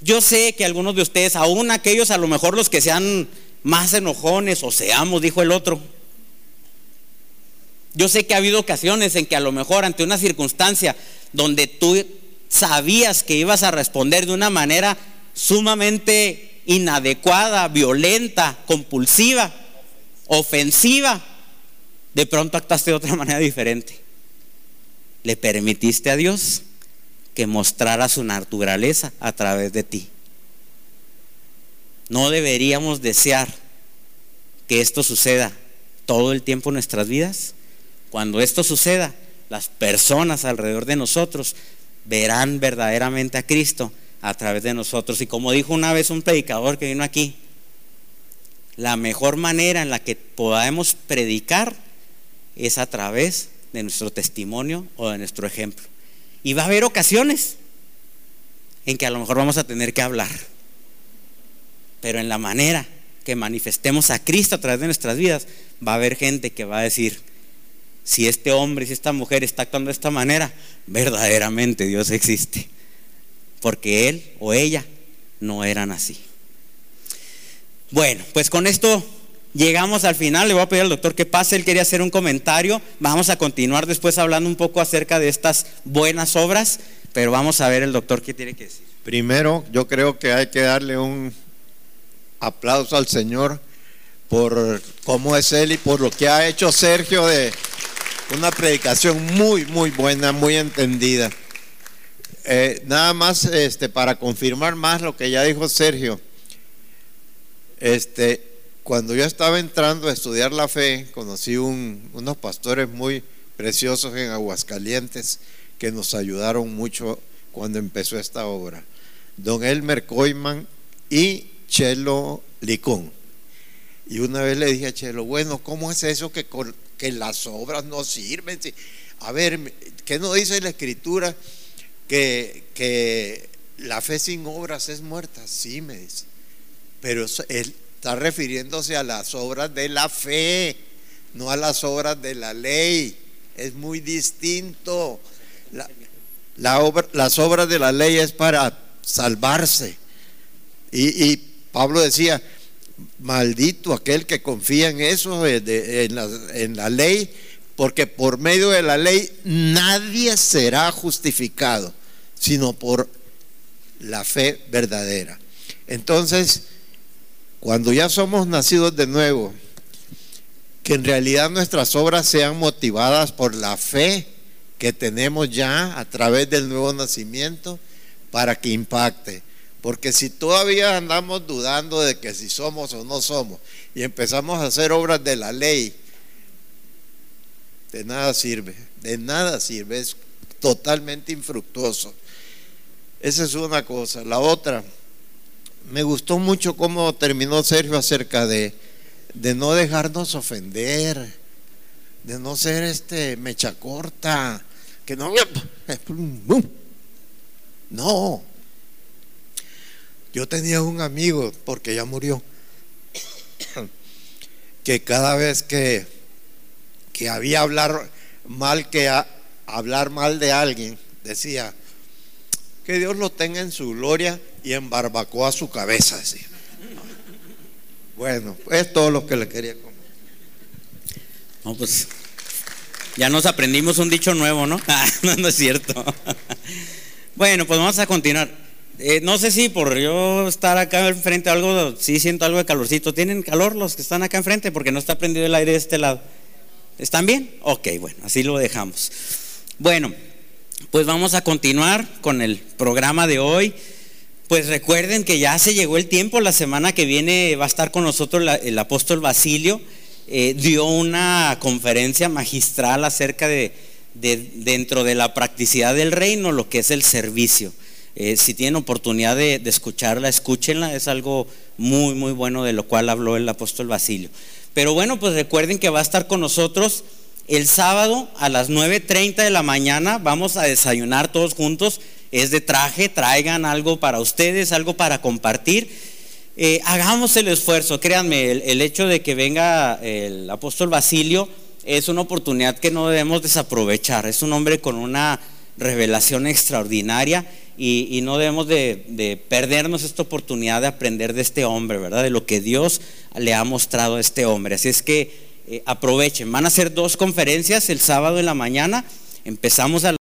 Yo sé que algunos de ustedes, aún aquellos a lo mejor los que se han más enojones o seamos, dijo el otro. Yo sé que ha habido ocasiones en que a lo mejor ante una circunstancia donde tú sabías que ibas a responder de una manera sumamente inadecuada, violenta, compulsiva, ofensiva, de pronto actuaste de otra manera diferente. Le permitiste a Dios que mostrara su naturaleza a través de ti. No deberíamos desear que esto suceda todo el tiempo en nuestras vidas. Cuando esto suceda, las personas alrededor de nosotros verán verdaderamente a Cristo a través de nosotros. Y como dijo una vez un predicador que vino aquí, la mejor manera en la que podamos predicar es a través de nuestro testimonio o de nuestro ejemplo. Y va a haber ocasiones en que a lo mejor vamos a tener que hablar pero en la manera que manifestemos a Cristo a través de nuestras vidas, va a haber gente que va a decir, si este hombre, si esta mujer está actuando de esta manera, verdaderamente Dios existe. Porque él o ella no eran así. Bueno, pues con esto llegamos al final. Le voy a pedir al doctor que pase. Él quería hacer un comentario. Vamos a continuar después hablando un poco acerca de estas buenas obras. Pero vamos a ver el doctor qué tiene que decir. Primero, yo creo que hay que darle un aplauso al Señor por cómo es Él y por lo que ha hecho Sergio de una predicación muy, muy buena, muy entendida. Eh, nada más este, para confirmar más lo que ya dijo Sergio. Este, cuando yo estaba entrando a estudiar la fe, conocí unos pastores muy preciosos en Aguascalientes que nos ayudaron mucho cuando empezó esta obra. Don Elmer Koyman y Chelo Licón. Y una vez le dije a Chelo, bueno, ¿cómo es eso que, que las obras no sirven? A ver, ¿qué no dice la escritura? Que, que la fe sin obras es muerta. Sí, me dice. Pero él está refiriéndose a las obras de la fe, no a las obras de la ley. Es muy distinto. La, obra, las obras de la ley es para salvarse. Y, y Pablo decía, maldito aquel que confía en eso, en, la, la ley, porque por medio de la ley nadie será justificado, sino por la fe verdadera. Entonces, cuando ya somos nacidos de nuevo, que en realidad nuestras obras sean motivadas por la fe que tenemos ya a través del nuevo nacimiento para que impacte. Porque si todavía andamos dudando de que si somos o no somos y empezamos a hacer obras de la ley, de nada sirve, de nada sirve, es totalmente infructuoso. Esa es una cosa. La otra, me gustó mucho cómo terminó Sergio acerca de, de no dejarnos ofender, de no ser este mecha corta, que no... No. Yo tenía un amigo, porque ya murió, que cada vez que, que había hablar mal que hablar mal de alguien, decía, que Dios lo tenga en su gloria y en barbacoa su cabeza. Decía. Bueno, es todo lo que le quería comer. No, pues ya nos aprendimos un dicho nuevo, ¿no? No, no es cierto. Bueno, pues vamos a continuar. Eh, no sé si por yo estar acá enfrente algo, sí siento algo de calorcito. ¿Tienen calor los que están acá enfrente? Porque no está prendido el aire de este lado. ¿Están bien? Ok, bueno, así lo dejamos. Bueno, pues vamos a continuar con el programa de hoy. Pues recuerden que ya se llegó el tiempo, la semana que viene va a estar con nosotros el apóstol Basilio. Eh, dio una conferencia magistral acerca de, dentro de la practicidad del reino, lo que es el servicio. Eh, si tienen oportunidad de, escucharla, escúchenla, es algo muy, muy bueno de lo cual habló el apóstol Basilio. Pero bueno, pues recuerden que va a estar con nosotros el sábado a las 9.30 de la mañana, vamos a desayunar todos juntos, es de traje, traigan algo para ustedes, algo para compartir. Eh, hagamos el esfuerzo, créanme, el, hecho de que venga el apóstol Basilio es una oportunidad que no debemos desaprovechar, es un hombre con una revelación extraordinaria y, no debemos de, perdernos esta oportunidad de aprender de este hombre, ¿verdad? De lo que Dios le ha mostrado a este hombre. Así es que eh, aprovechen, van a ser dos conferencias el sábado en la mañana, empezamos a